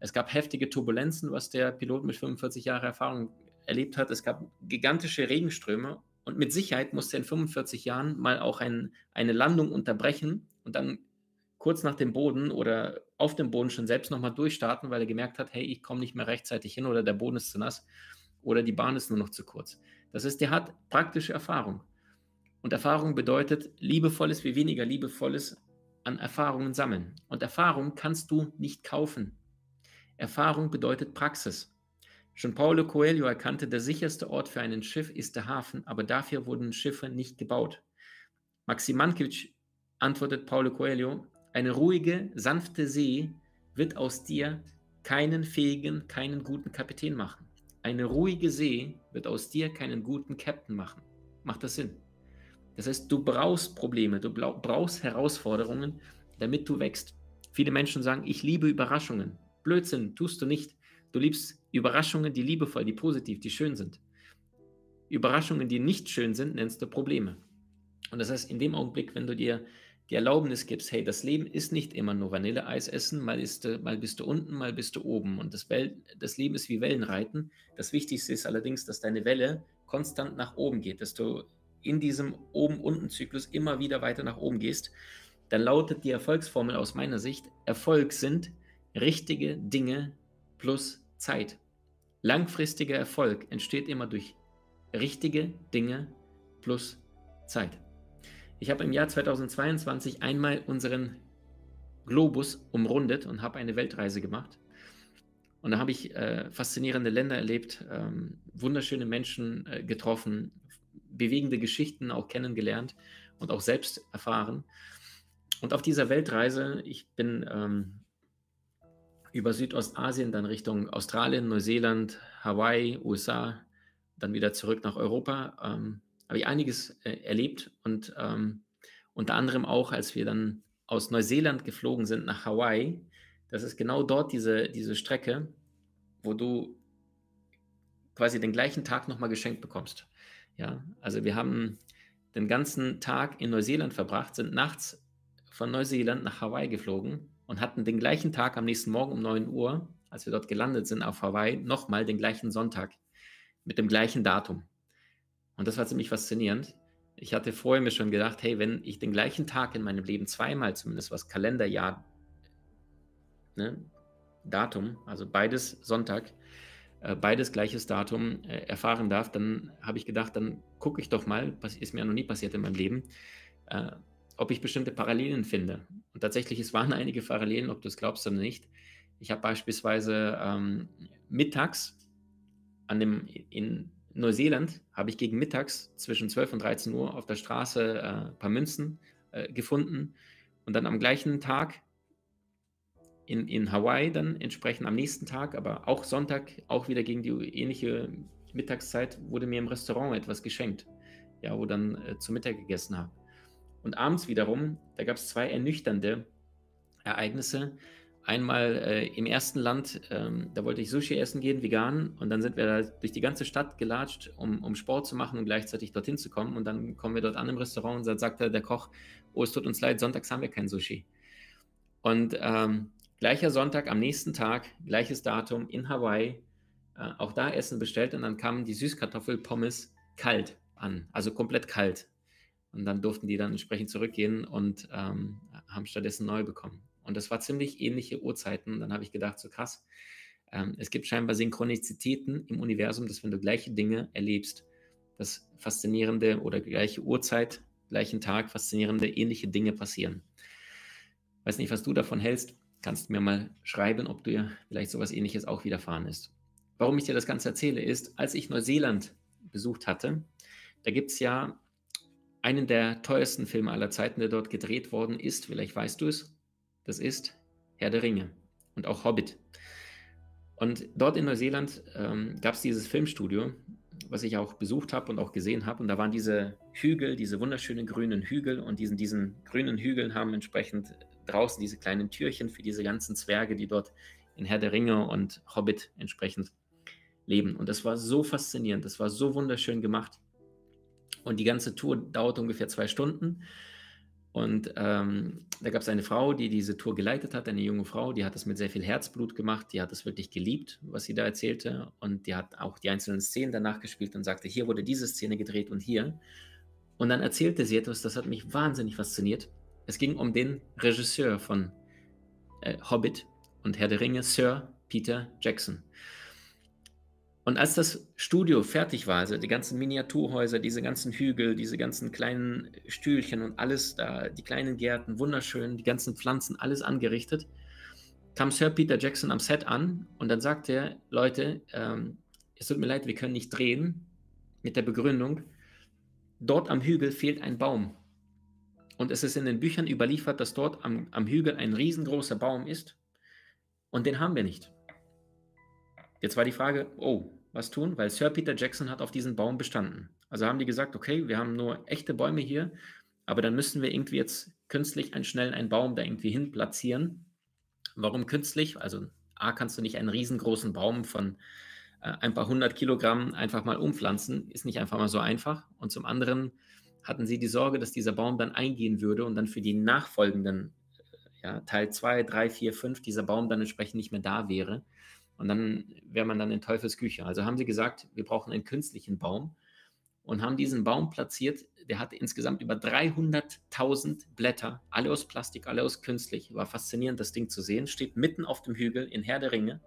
A: Es gab heftige Turbulenzen, was der Pilot mit 45 Jahren Erfahrung erlebt hat. Es gab gigantische Regenströme und mit Sicherheit musste er in 45 Jahren mal auch ein, eine Landung unterbrechen und dann kurz nach dem Boden oder auf dem Boden schon selbst nochmal durchstarten, weil er gemerkt hat, hey, ich komme nicht mehr rechtzeitig hin oder der Boden ist zu nass oder die Bahn ist nur noch zu kurz. Das heißt, der hat praktische Erfahrung. Und Erfahrung bedeutet liebevolles wie weniger liebevolles an Erfahrungen sammeln. Und Erfahrung kannst du nicht kaufen. Erfahrung bedeutet Praxis. Schon Paulo Coelho erkannte, der sicherste Ort für ein Schiff ist der Hafen, aber dafür wurden Schiffe nicht gebaut. Maxim Mankiewicz antwortet Paulo Coelho, eine ruhige, sanfte See wird aus dir keinen fähigen, keinen guten Kapitän machen. Eine ruhige See wird aus dir keinen guten Captain machen. Macht das Sinn? Das heißt, du brauchst Probleme, du brauchst Herausforderungen, damit du wächst. Viele Menschen sagen, ich liebe Überraschungen. Blödsinn, tust du nicht. Du liebst Überraschungen, die liebevoll, die positiv, die schön sind. Überraschungen, die nicht schön sind, nennst du Probleme. Und das heißt, in dem Augenblick, wenn du dir die Erlaubnis gibst, hey, das Leben ist nicht immer nur Vanilleeis essen, mal, ist, mal bist du unten, mal bist du oben. Und das, das Leben ist wie Wellenreiten. Das Wichtigste ist allerdings, dass deine Welle konstant nach oben geht, dass du in diesem Oben-Unten-Zyklus immer wieder weiter nach oben gehst. Dann lautet die Erfolgsformel aus meiner Sicht, Erfolg sind richtige Dinge plus Zeit. Langfristiger Erfolg entsteht immer durch richtige Dinge plus Zeit. Ich habe im Jahr 2022 einmal unseren Globus umrundet und habe eine Weltreise gemacht. Und da habe ich äh, faszinierende Länder erlebt, ähm, wunderschöne Menschen äh, getroffen, bewegende Geschichten auch kennengelernt und auch selbst erfahren. Und auf dieser Weltreise, ich bin ähm, über Südostasien, dann Richtung Australien, Neuseeland, Hawaii, USA, dann wieder zurück nach Europa, ähm, habe ich einiges äh, erlebt und ähm, unter anderem auch, als wir dann aus Neuseeland geflogen sind nach Hawaii, das ist genau dort diese, diese Strecke, wo du quasi den gleichen Tag nochmal geschenkt bekommst. Ja, also wir haben den ganzen Tag in Neuseeland verbracht, sind nachts von Neuseeland nach Hawaii geflogen und hatten den gleichen Tag am nächsten Morgen um 9 Uhr, als wir dort gelandet sind auf Hawaii, nochmal den gleichen Sonntag mit dem gleichen Datum. Und das war ziemlich faszinierend. Ich hatte vorher mir schon gedacht, hey, wenn ich den gleichen Tag in meinem Leben zweimal zumindest was Kalenderjahr ne, Datum, also beides Sonntag, äh, beides gleiches Datum äh, erfahren darf, dann habe ich gedacht, dann gucke ich doch mal, was ist mir noch nie passiert in meinem Leben, äh, ob ich bestimmte Parallelen finde. Und tatsächlich, es waren einige Parallelen, ob du es glaubst oder nicht. Ich habe beispielsweise ähm, mittags an dem, in Neuseeland habe ich gegen mittags zwischen 12 und 13 Uhr auf der Straße äh, ein paar Münzen äh, gefunden und dann am gleichen Tag in, in Hawaii dann entsprechend am nächsten Tag, aber auch Sonntag, auch wieder gegen die ähnliche Mittagszeit, wurde mir im Restaurant etwas geschenkt, ja, wo dann äh, zu Mittag gegessen habe. Und abends wiederum, da gab es zwei ernüchternde Ereignisse. Einmal äh, im ersten Land, ähm, da wollte ich Sushi essen gehen, vegan, und dann sind wir da durch die ganze Stadt gelatscht, um, um Sport zu machen und gleichzeitig dorthin zu kommen. Und dann kommen wir dort an im Restaurant und dann sagt der Koch, oh, es tut uns leid, sonntags haben wir kein Sushi. Und ähm, Gleicher Sonntag, am nächsten Tag, gleiches Datum in Hawaii, äh, auch da Essen bestellt und dann kamen die Süßkartoffelpommes kalt an, also komplett kalt. Und dann durften die dann entsprechend zurückgehen und ähm, haben stattdessen neu bekommen. Und das war ziemlich ähnliche Uhrzeiten. Dann habe ich gedacht, so krass, ähm, es gibt scheinbar Synchronizitäten im Universum, dass wenn du gleiche Dinge erlebst, dass faszinierende oder gleiche Uhrzeit, gleichen Tag, faszinierende ähnliche Dinge passieren. Weiß nicht, was du davon hältst kannst du mir mal schreiben, ob dir vielleicht sowas ähnliches auch widerfahren ist. Warum ich dir das Ganze erzähle, ist, als ich Neuseeland besucht hatte, da gibt es ja einen der teuersten Filme aller Zeiten, der dort gedreht worden ist. Vielleicht weißt du es. Das ist Herr der Ringe und auch Hobbit. Und dort in Neuseeland ähm, gab es dieses Filmstudio, was ich auch besucht habe und auch gesehen habe. Und da waren diese Hügel, diese wunderschönen grünen Hügel. Und diesen, diesen grünen Hügeln haben entsprechend draußen diese kleinen Türchen für diese ganzen Zwerge, die dort in Herr der Ringe und Hobbit entsprechend leben. Und das war so faszinierend, das war so wunderschön gemacht. Und die ganze Tour dauert ungefähr zwei Stunden. Und ähm, da gab es eine Frau, die diese Tour geleitet hat, eine junge Frau, die hat das mit sehr viel Herzblut gemacht, die hat das wirklich geliebt, was sie da erzählte. Und die hat auch die einzelnen Szenen danach gespielt und sagte, hier wurde diese Szene gedreht und hier. Und dann erzählte sie etwas, das hat mich wahnsinnig fasziniert. Es ging um den Regisseur von äh, Hobbit und Herr der Ringe, Sir Peter Jackson. Und als das Studio fertig war, also die ganzen Miniaturhäuser, diese ganzen Hügel, diese ganzen kleinen Stühlchen und alles da, die kleinen Gärten, wunderschön, die ganzen Pflanzen, alles angerichtet, kam Sir Peter Jackson am Set an und dann sagte er, Leute, ähm, es tut mir leid, wir können nicht drehen, mit der Begründung, dort am Hügel fehlt ein Baum. Und es ist in den Büchern überliefert, dass dort am, am Hügel ein riesengroßer Baum ist. Und den haben wir nicht. Jetzt war die Frage, oh, was tun? Weil Sir Peter Jackson hat auf diesen Baum bestanden. Also haben die gesagt, okay, wir haben nur echte Bäume hier, aber dann müssen wir irgendwie jetzt künstlich einen schnell einen Baum da irgendwie hin platzieren. Warum künstlich? Also A, kannst du nicht einen riesengroßen Baum von äh, ein paar hundert Kilogramm einfach mal umpflanzen, ist nicht einfach mal so einfach. Und zum anderen hatten sie die Sorge, dass dieser Baum dann eingehen würde und dann für die nachfolgenden, ja, Teil 2, 3, 4, 5, dieser Baum dann entsprechend nicht mehr da wäre. Und dann wäre man dann in Teufels Küche. Also haben sie gesagt, wir brauchen einen künstlichen Baum und haben diesen Baum platziert. Der hatte insgesamt über 300.000 Blätter, alle aus Plastik, alle aus künstlich. War faszinierend, das Ding zu sehen. Steht mitten auf dem Hügel in Herr der Ringe.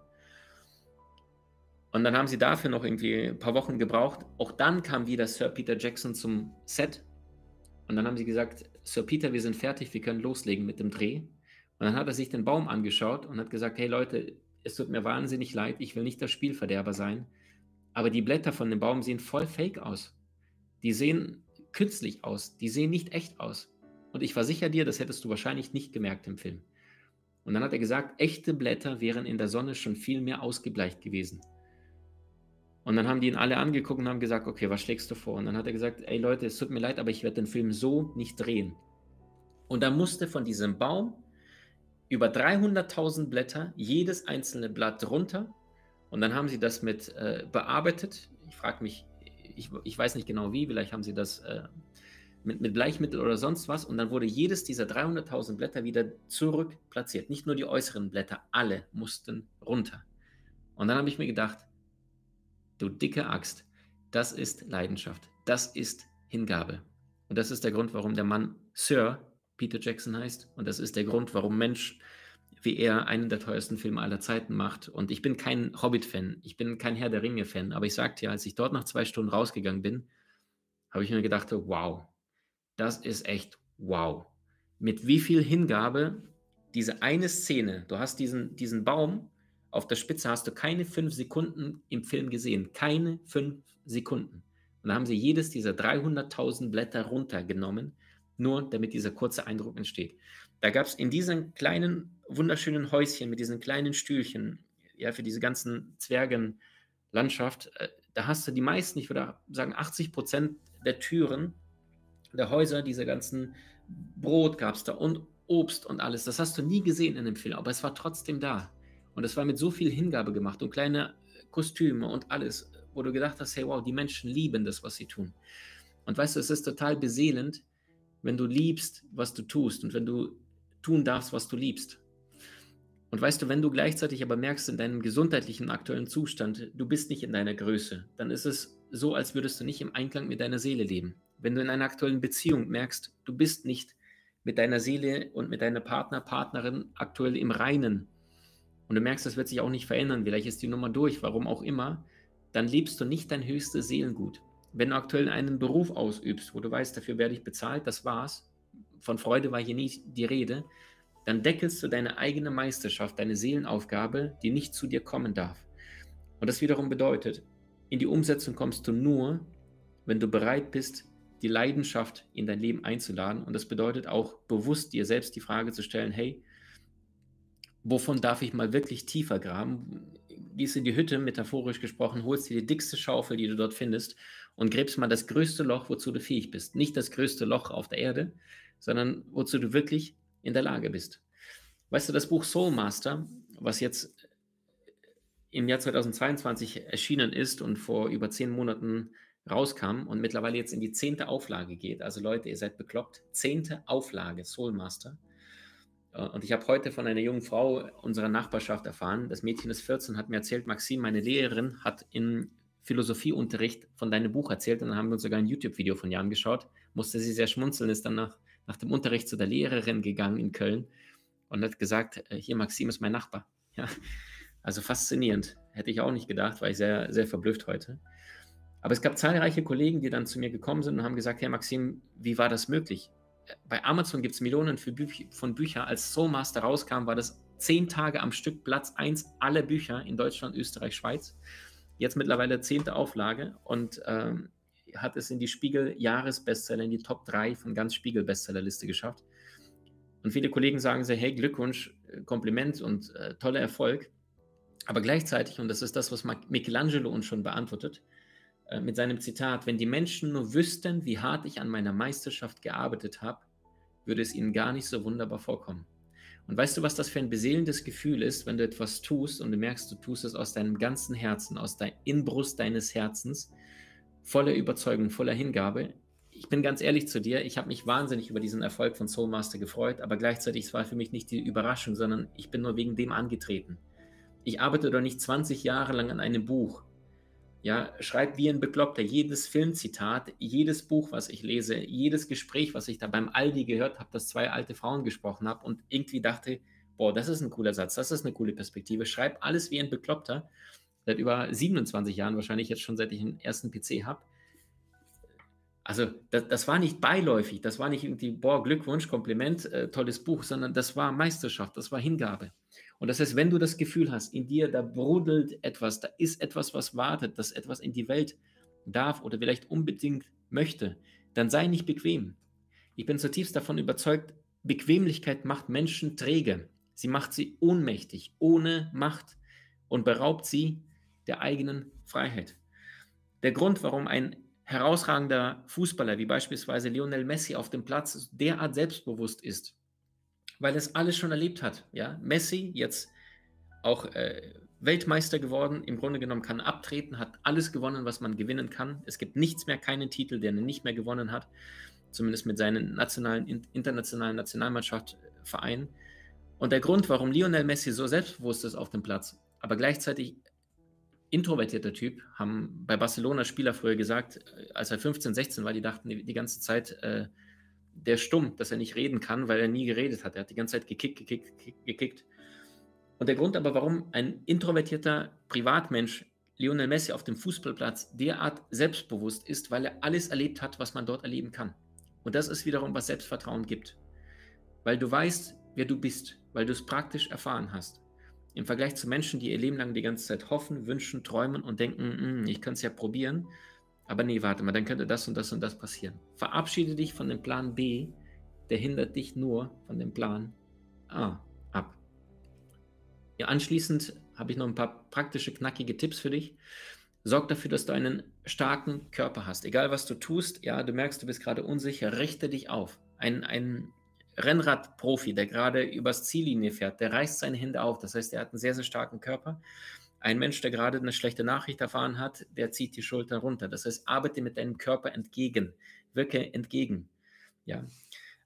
A: Und dann haben sie dafür noch irgendwie ein paar Wochen gebraucht. Auch dann kam wieder Sir Peter Jackson zum Set Und dann haben sie gesagt, Sir Peter, wir sind fertig, wir können loslegen mit dem Dreh. Und dann hat er sich den Baum angeschaut und hat gesagt, hey Leute, es tut mir wahnsinnig leid, ich will nicht der Spielverderber sein, aber die Blätter von dem Baum sehen voll fake aus. Die sehen künstlich aus, die sehen nicht echt aus. Und ich versichere dir, das hättest du wahrscheinlich nicht gemerkt im Film. Und dann hat er gesagt, echte Blätter wären in der Sonne schon viel mehr ausgebleicht gewesen. Und dann haben die ihn alle angeguckt und haben gesagt, okay, was schlägst du vor? Und dann hat er gesagt, ey Leute, es tut mir leid, aber ich werde den Film so nicht drehen. Und da musste von diesem Baum über 300.000 Blätter, jedes einzelne Blatt runter. Und dann haben sie das mit äh, bearbeitet. Ich frage mich, ich, ich, weiß nicht genau wie, vielleicht haben sie das äh, mit, mit Bleichmittel oder sonst was. Und dann wurde jedes dieser 300.000 Blätter wieder zurück platziert. Nicht nur die äußeren Blätter, alle mussten runter. Und dann habe ich mir gedacht, du dicke Axt, das ist Leidenschaft, das ist Hingabe. Und das ist der Grund, warum der Mann Sir Peter Jackson heißt. Und das ist der Grund, warum Mensch wie er einen der teuersten Filme aller Zeiten macht. Und ich bin kein Hobbit-Fan, ich bin kein Herr der Ringe-Fan, aber ich sagte ja, als ich dort nach zwei Stunden rausgegangen bin, habe ich mir gedacht, wow, das ist echt wow. Mit wie viel Hingabe diese eine Szene, du hast diesen, diesen Baum, auf der Spitze hast du keine fünf Sekunden im Film gesehen, keine fünf Sekunden. Und da haben sie jedes dieser 300.000 Blätter runtergenommen nur damit dieser kurze Eindruck entsteht. Da gab es in diesen kleinen, wunderschönen Häuschen mit diesen kleinen Stühlchen, ja, für diese ganzen Zwergenlandschaft, äh, da hast du die meisten, ich würde sagen 80 Prozent der Türen der Häuser, diese ganzen Brot gab es da und Obst und alles. Das hast du nie gesehen in dem Film, aber es war trotzdem da. Und es war mit so viel Hingabe gemacht und kleine Kostüme und alles, wo du gedacht hast, hey wow, die Menschen lieben das, was sie tun. Und weißt du, es ist total beseelend, wenn du liebst, was du tust und wenn du tun darfst, was du liebst. Und weißt du, wenn du gleichzeitig aber merkst in deinem gesundheitlichen aktuellen Zustand, du bist nicht in deiner Größe, dann ist es so, als würdest du nicht im Einklang mit deiner Seele leben. Wenn du in einer aktuellen Beziehung merkst, du bist nicht mit deiner Seele und mit deiner Partner, Partnerin aktuell im Reinen und du merkst, das wird sich auch nicht verändern, vielleicht ist die Nummer durch, warum auch immer, dann lebst du nicht dein höchstes Seelengut wenn du aktuell einen Beruf ausübst, wo du weißt, dafür werde ich bezahlt, das war's, von Freude war hier nie die Rede, dann deckelst du deine eigene Meisterschaft, deine Seelenaufgabe, die nicht zu dir kommen darf. Und das wiederum bedeutet, in die Umsetzung kommst du nur, wenn du bereit bist, die Leidenschaft in dein Leben einzuladen. Und das bedeutet auch bewusst dir selbst die Frage zu stellen, hey, wovon darf ich mal wirklich tiefer graben? Gehst in die Hütte, metaphorisch gesprochen, holst dir die dickste Schaufel, die du dort findest und gräbst mal das größte Loch, wozu du fähig bist. Nicht das größte Loch auf der Erde, sondern wozu du wirklich in der Lage bist. Weißt du, das Buch Soul Master, was jetzt im Jahr 2022 erschienen ist und vor über zehn Monaten rauskam und mittlerweile jetzt in die zehnte Auflage geht. Also Leute, ihr seid bekloppt. Zehnte Auflage, Soul Master. Äh, und ich habe heute von einer jungen Frau unserer Nachbarschaft erfahren. Das Mädchen ist 14, hat mir erzählt, Maxim, meine Lehrerin hat in Philosophieunterricht von deinem Buch erzählt und dann haben wir uns sogar ein YouTube-Video von Jan geschaut. Musste sie sehr schmunzeln, ist dann nach, nach dem Unterricht zu der Lehrerin gegangen in Köln und hat gesagt, äh, hier Maxim ist mein Nachbar. Ja, also faszinierend. Hätte ich auch nicht gedacht, war ich sehr, sehr verblüfft heute. Aber es gab zahlreiche Kollegen, die dann zu mir gekommen sind und haben gesagt, Herr Maxim, wie war das möglich? Bei Amazon gibt es Millionen Büch von Büchern. Als Soul Master rauskam, war das zehn Tage am Stück Platz 1 aller Bücher in Deutschland, Österreich, Schweiz jetzt mittlerweile zehnte Auflage und ähm, hat es in die Spiegel-Jahresbestseller, in die Top 3 von ganz Spiegel-Bestsellerliste geschafft. Und viele Kollegen sagen sehr, hey, Glückwunsch, äh, Kompliment und äh, toller Erfolg. Aber gleichzeitig, und das ist das, was Michelangelo uns schon beantwortet, äh, mit seinem Zitat, wenn die Menschen nur wüssten, wie hart ich an meiner Meisterschaft gearbeitet habe, würde es ihnen gar nicht so wunderbar vorkommen. Und weißt du, was das für ein beseelendes Gefühl ist, wenn du etwas tust und du merkst, du tust es aus deinem ganzen Herzen, aus der Inbrust deines Herzens, voller Überzeugung, voller Hingabe. Ich bin ganz ehrlich zu dir, ich habe mich wahnsinnig über diesen Erfolg von Soulmaster gefreut, aber gleichzeitig war für mich nicht die Überraschung, sondern ich bin nur wegen dem angetreten. Ich arbeite doch nicht 20 Jahre lang an einem Buch ja, schreibt wie ein Bekloppter jedes Filmzitat, jedes Buch, was ich lese, jedes Gespräch, was ich da beim Aldi gehört habe, dass zwei alte Frauen gesprochen haben und irgendwie dachte, boah, das ist ein cooler Satz, das ist eine coole Perspektive. Schreib alles wie ein Bekloppter. Seit über 27 Jahren, wahrscheinlich jetzt schon seit ich den ersten PC habe. also das, das, war nicht beiläufig, das war nicht irgendwie, boah, Glückwunsch, Kompliment, äh, tolles Buch, sondern das war Meisterschaft, das war Hingabe. Und das heißt, wenn du das Gefühl hast, in dir, da brodelt etwas, da ist etwas, was wartet, dass etwas in die Welt darf oder vielleicht unbedingt möchte, dann sei nicht bequem. Ich bin zutiefst davon überzeugt, Bequemlichkeit macht Menschen träge. Sie macht sie ohnmächtig, ohne Macht und beraubt sie der eigenen Freiheit. Der Grund, warum ein herausragender Fußballer wie beispielsweise Lionel Messi auf dem Platz derart selbstbewusst ist, weil es alles schon erlebt hat. Ja? Messi jetzt auch äh, Weltmeister geworden, im Grunde genommen kann abtreten, hat alles gewonnen, was man gewinnen kann. Es gibt nichts mehr, keinen Titel, den er nicht mehr gewonnen hat, zumindest mit seinen nationalen, internationalen Nationalmannschaftsvereinen. Und der Grund, warum Lionel Messi so selbstbewusst ist auf dem Platz, aber gleichzeitig introvertierter Typ, haben bei Barcelona Spieler früher gesagt, äh, als er 15, 16 war, die dachten die, die ganze Zeit, äh, der stumm, dass er nicht reden kann, weil er nie geredet hat. Er hat die ganze Zeit gekickt, gekickt, gekickt. Und der Grund aber, warum ein introvertierter Privatmensch Lionel Messi auf dem Fußballplatz derart selbstbewusst ist, weil er alles erlebt hat, was man dort erleben kann. Und das ist wiederum, was Selbstvertrauen gibt. Weil du weißt, wer du bist, weil du es praktisch erfahren hast. Im Vergleich zu Menschen, die ihr Leben lang die ganze Zeit hoffen, wünschen, träumen und denken, hm, ich könnte es ja probieren, aber nee, warte mal, dann könnte das und das und das passieren. Verabschiede dich von dem Plan B, der hindert dich nur von dem Plan A ab. Ja, anschließend habe ich noch ein paar praktische, knackige Tipps für dich. Sorg dafür, dass du einen starken Körper hast. Egal was du tust, ja, du merkst, du bist gerade unsicher, richte dich auf. Ein, ein Rennradprofi, der gerade übers Ziellinie fährt, der reißt seine Hände auf. Das heißt, er hat einen sehr, sehr starken Körper. Ein Mensch, der gerade eine schlechte Nachricht erfahren hat, der zieht die Schultern runter. Das heißt, arbeite mit deinem Körper entgegen, wirke entgegen. Ja,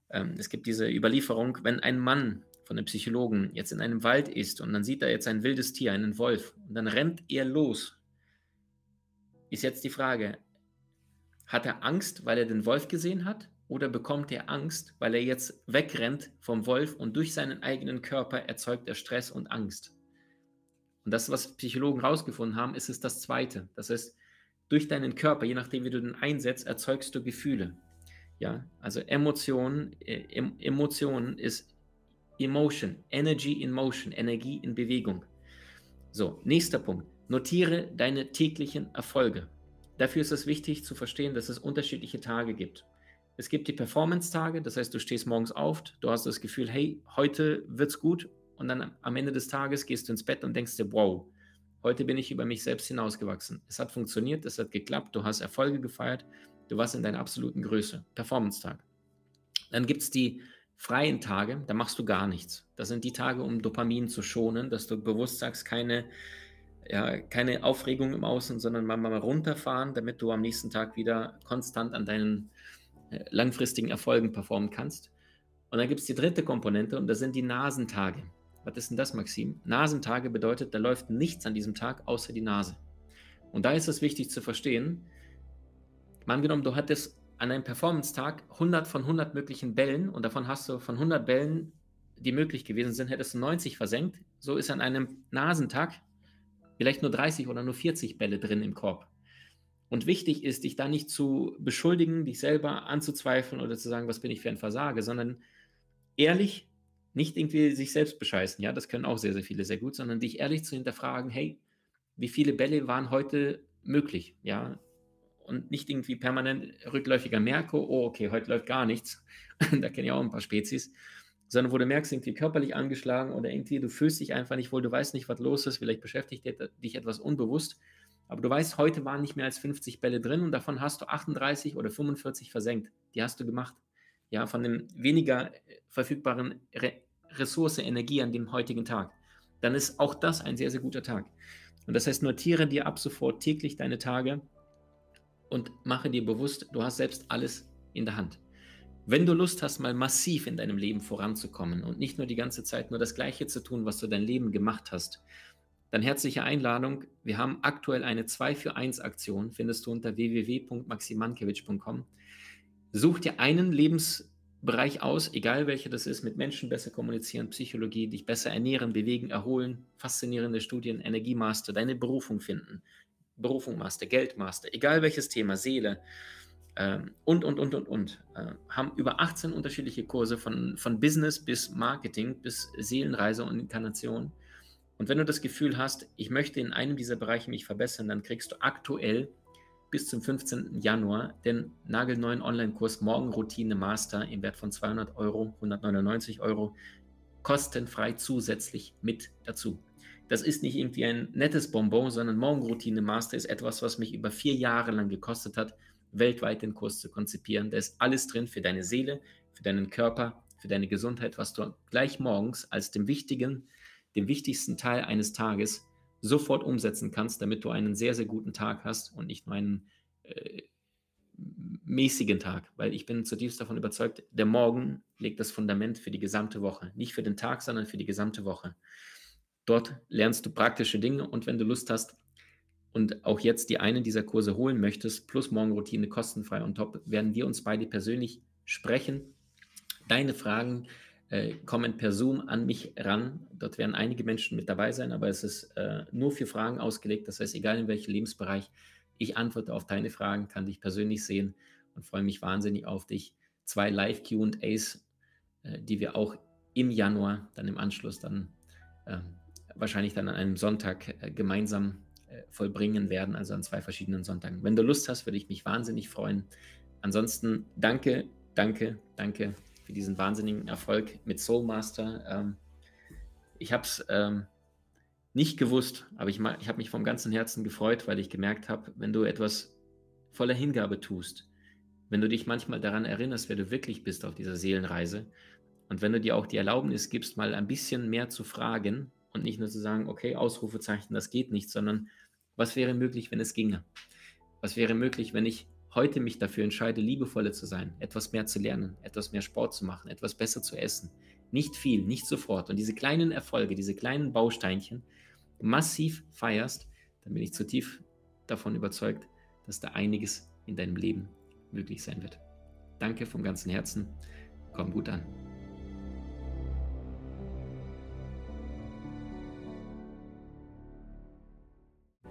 A: ähm, es gibt diese Überlieferung, wenn ein Mann von einem Psychologen jetzt in einem Wald ist und dann sieht er jetzt ein wildes Tier, einen Wolf, und dann rennt er los. Ist jetzt die Frage, hat er Angst, weil er den Wolf gesehen hat? Oder bekommt er Angst, weil er jetzt wegrennt vom Wolf und durch seinen eigenen Körper erzeugt er Stress und Angst? Und das, was Psychologen herausgefunden haben, ist es das Zweite. Das heißt, durch deinen Körper, je nachdem, wie du den einsetzt, erzeugst du Gefühle. Ja, also Emotionen, äh, Emotionen ist Emotion, Energy in Motion, Energie in Bewegung. So, nächster Punkt. Notiere deine täglichen Erfolge. Dafür ist es wichtig zu verstehen, dass es unterschiedliche Tage gibt. Es gibt die Performance-Tage, das heißt, du stehst morgens auf, du hast das Gefühl, hey, heute wird's gut und dann am Ende des Tages gehst du ins Bett und denkst dir, wow, heute bin ich über mich selbst hinausgewachsen. Es hat funktioniert, es hat geklappt, du hast Erfolge gefeiert, du warst in deiner absoluten Größe. Performance-Tag. Dann gibt es die freien Tage, da machst du gar nichts. Das sind die Tage, um Dopamin zu schonen, dass du bewusst sagst, keine, ja, keine Aufregung im Außen, sondern mal, mal runterfahren, damit du am nächsten Tag wieder konstant an deinen äh, langfristigen Erfolgen performen kannst. Und dann gibt es die dritte Komponente und das sind die Nasentage. Was ist denn das, Maxim? Nasentage bedeutet, da läuft nichts an diesem Tag außer die Nase. Und da ist es wichtig zu verstehen, mal angenommen, du hattest an einem Performance-Tag 100 von 100 möglichen Bällen und davon hast du von 100 Bällen, die möglich gewesen sind, hättest du 90 versenkt. So ist an einem Nasentag vielleicht nur 30 oder nur 40 Bälle drin im Korb. Und wichtig ist, dich da nicht zu beschuldigen, dich selber anzuzweifeln oder zu sagen, was bin ich für ein Versage, sondern ehrlich, nicht irgendwie sich selbst bescheißen. Ja, das können auch sehr, sehr viele sehr gut, sondern dich ehrlich zu hinterfragen, hey, wie viele Bälle waren heute möglich? Ja, und nicht irgendwie permanent rückläufiger merke, oh, okay, heute läuft gar nichts. da kenne ich auch ein paar Spezies. Sondern wo du merkst, irgendwie körperlich angeschlagen oder irgendwie, du fühlst dich einfach nicht wohl, du weißt nicht, was los ist, vielleicht beschäftigt dich etwas unbewusst aber du weißt, heute waren nicht mehr als 50 Bälle drin und davon hast du 38 oder 45 versenkt. Die hast du gemacht. Ja, von dem weniger äh, verfügbaren Re Ressource Energie an dem heutigen Tag. Dann ist auch das ein sehr, sehr guter Tag. Und das heißt, notiere dir ab sofort täglich deine Tage und mache dir bewusst, du hast selbst alles in der Hand. Wenn du Lust hast, mal massiv in deinem Leben voranzukommen und nicht nur die ganze Zeit nur das Gleiche zu tun, was du dein Leben gemacht hast, dann herzliche Einladung. Wir haben aktuell eine 2 für 1 Aktion, findest du unter www.maximankiewicz.com. Such dir einen Lebensbereich aus, egal welcher das ist, mit Menschen besser kommunizieren, Psychologie, dich besser ernähren, bewegen, erholen, faszinierende Studien, Energiemaster, deine Berufung finden, Berufung Master, Geldmaster, egal welches Thema, Seele, ähm, und, und, und, und, und. Äh, haben über 18 unterschiedliche Kurse von, von Business bis Marketing bis Seelenreise und Inkarnation. Und wenn du das Gefühl hast, ich möchte in einem dieser Bereiche mich verbessern, dann kriegst du aktuell bis zum 15. Januar den nagelneuen Online-Kurs Morgenroutine Master im Wert von 200 Euro, 199 Euro, kostenfrei zusätzlich mit dazu. Das ist nicht irgendwie ein nettes Bonbon, sondern Morgenroutine Master ist etwas, was mich über vier Jahre lang gekostet hat, weltweit den Kurs zu konzipieren. Da ist alles drin für deine Seele, für deinen Körper, für deine Gesundheit, was du gleich morgens als dem wichtigen, dem wichtigsten Teil eines Tages sofort umsetzen kannst, damit du einen sehr, sehr guten Tag hast und nicht nur einen äh, mäßigen Tag, weil ich bin zutiefst davon überzeugt, der Morgen legt das Fundament für die gesamte Woche. Nicht für den Tag, sondern für die gesamte Woche. Dort lernst du praktische Dinge und wenn du Lust hast und auch jetzt die einen dieser Kurse holen möchtest, plus Morgenroutine kostenfrei und top, werden wir uns beide persönlich sprechen. Deine Fragen, äh, kommen per Zoom an mich ran. Dort werden einige Menschen mit dabei sein, aber es ist äh, nur für Fragen ausgelegt. Das heißt, egal in welchem Lebensbereich, ich antworte auf deine Fragen, kann dich persönlich sehen und freue mich wahnsinnig auf dich. Zwei Live-QAs, äh, die wir auch im Januar dann im Anschluss dann ähm, wahrscheinlich dann an einem Sonntag äh, gemeinsam äh, vollbringen werden, also an zwei verschiedenen Sonntagen. Wenn du Lust hast, würde ich mich wahnsinnig freuen. Ansonsten danke, danke, danke für diesen wahnsinnigen Erfolg mit Soulmaster. Ähm, ich habe es ähm, nicht gewusst, aber ich, ich habe mich vom ganzen Herzen gefreut, weil ich gemerkt habe, wenn du etwas voller Hingabe tust, wenn du dich manchmal daran erinnerst, wer du wirklich bist auf dieser Seelenreise und wenn du dir auch die Erlaubnis gibst, mal ein bisschen mehr zu fragen und nicht nur zu sagen, okay, Ausrufezeichen, das geht nicht, sondern was wäre möglich, wenn es ginge? Was wäre möglich, wenn ich heute mich dafür entscheide, liebevoller zu sein, etwas mehr zu lernen, etwas mehr Sport zu machen, etwas besser zu essen. Nicht viel, nicht sofort. Und diese kleinen Erfolge, diese kleinen Bausteinchen massiv feierst, dann bin ich zutiefst davon überzeugt, dass da einiges in deinem Leben möglich sein wird. Danke vom ganzen Herzen. Komm gut an.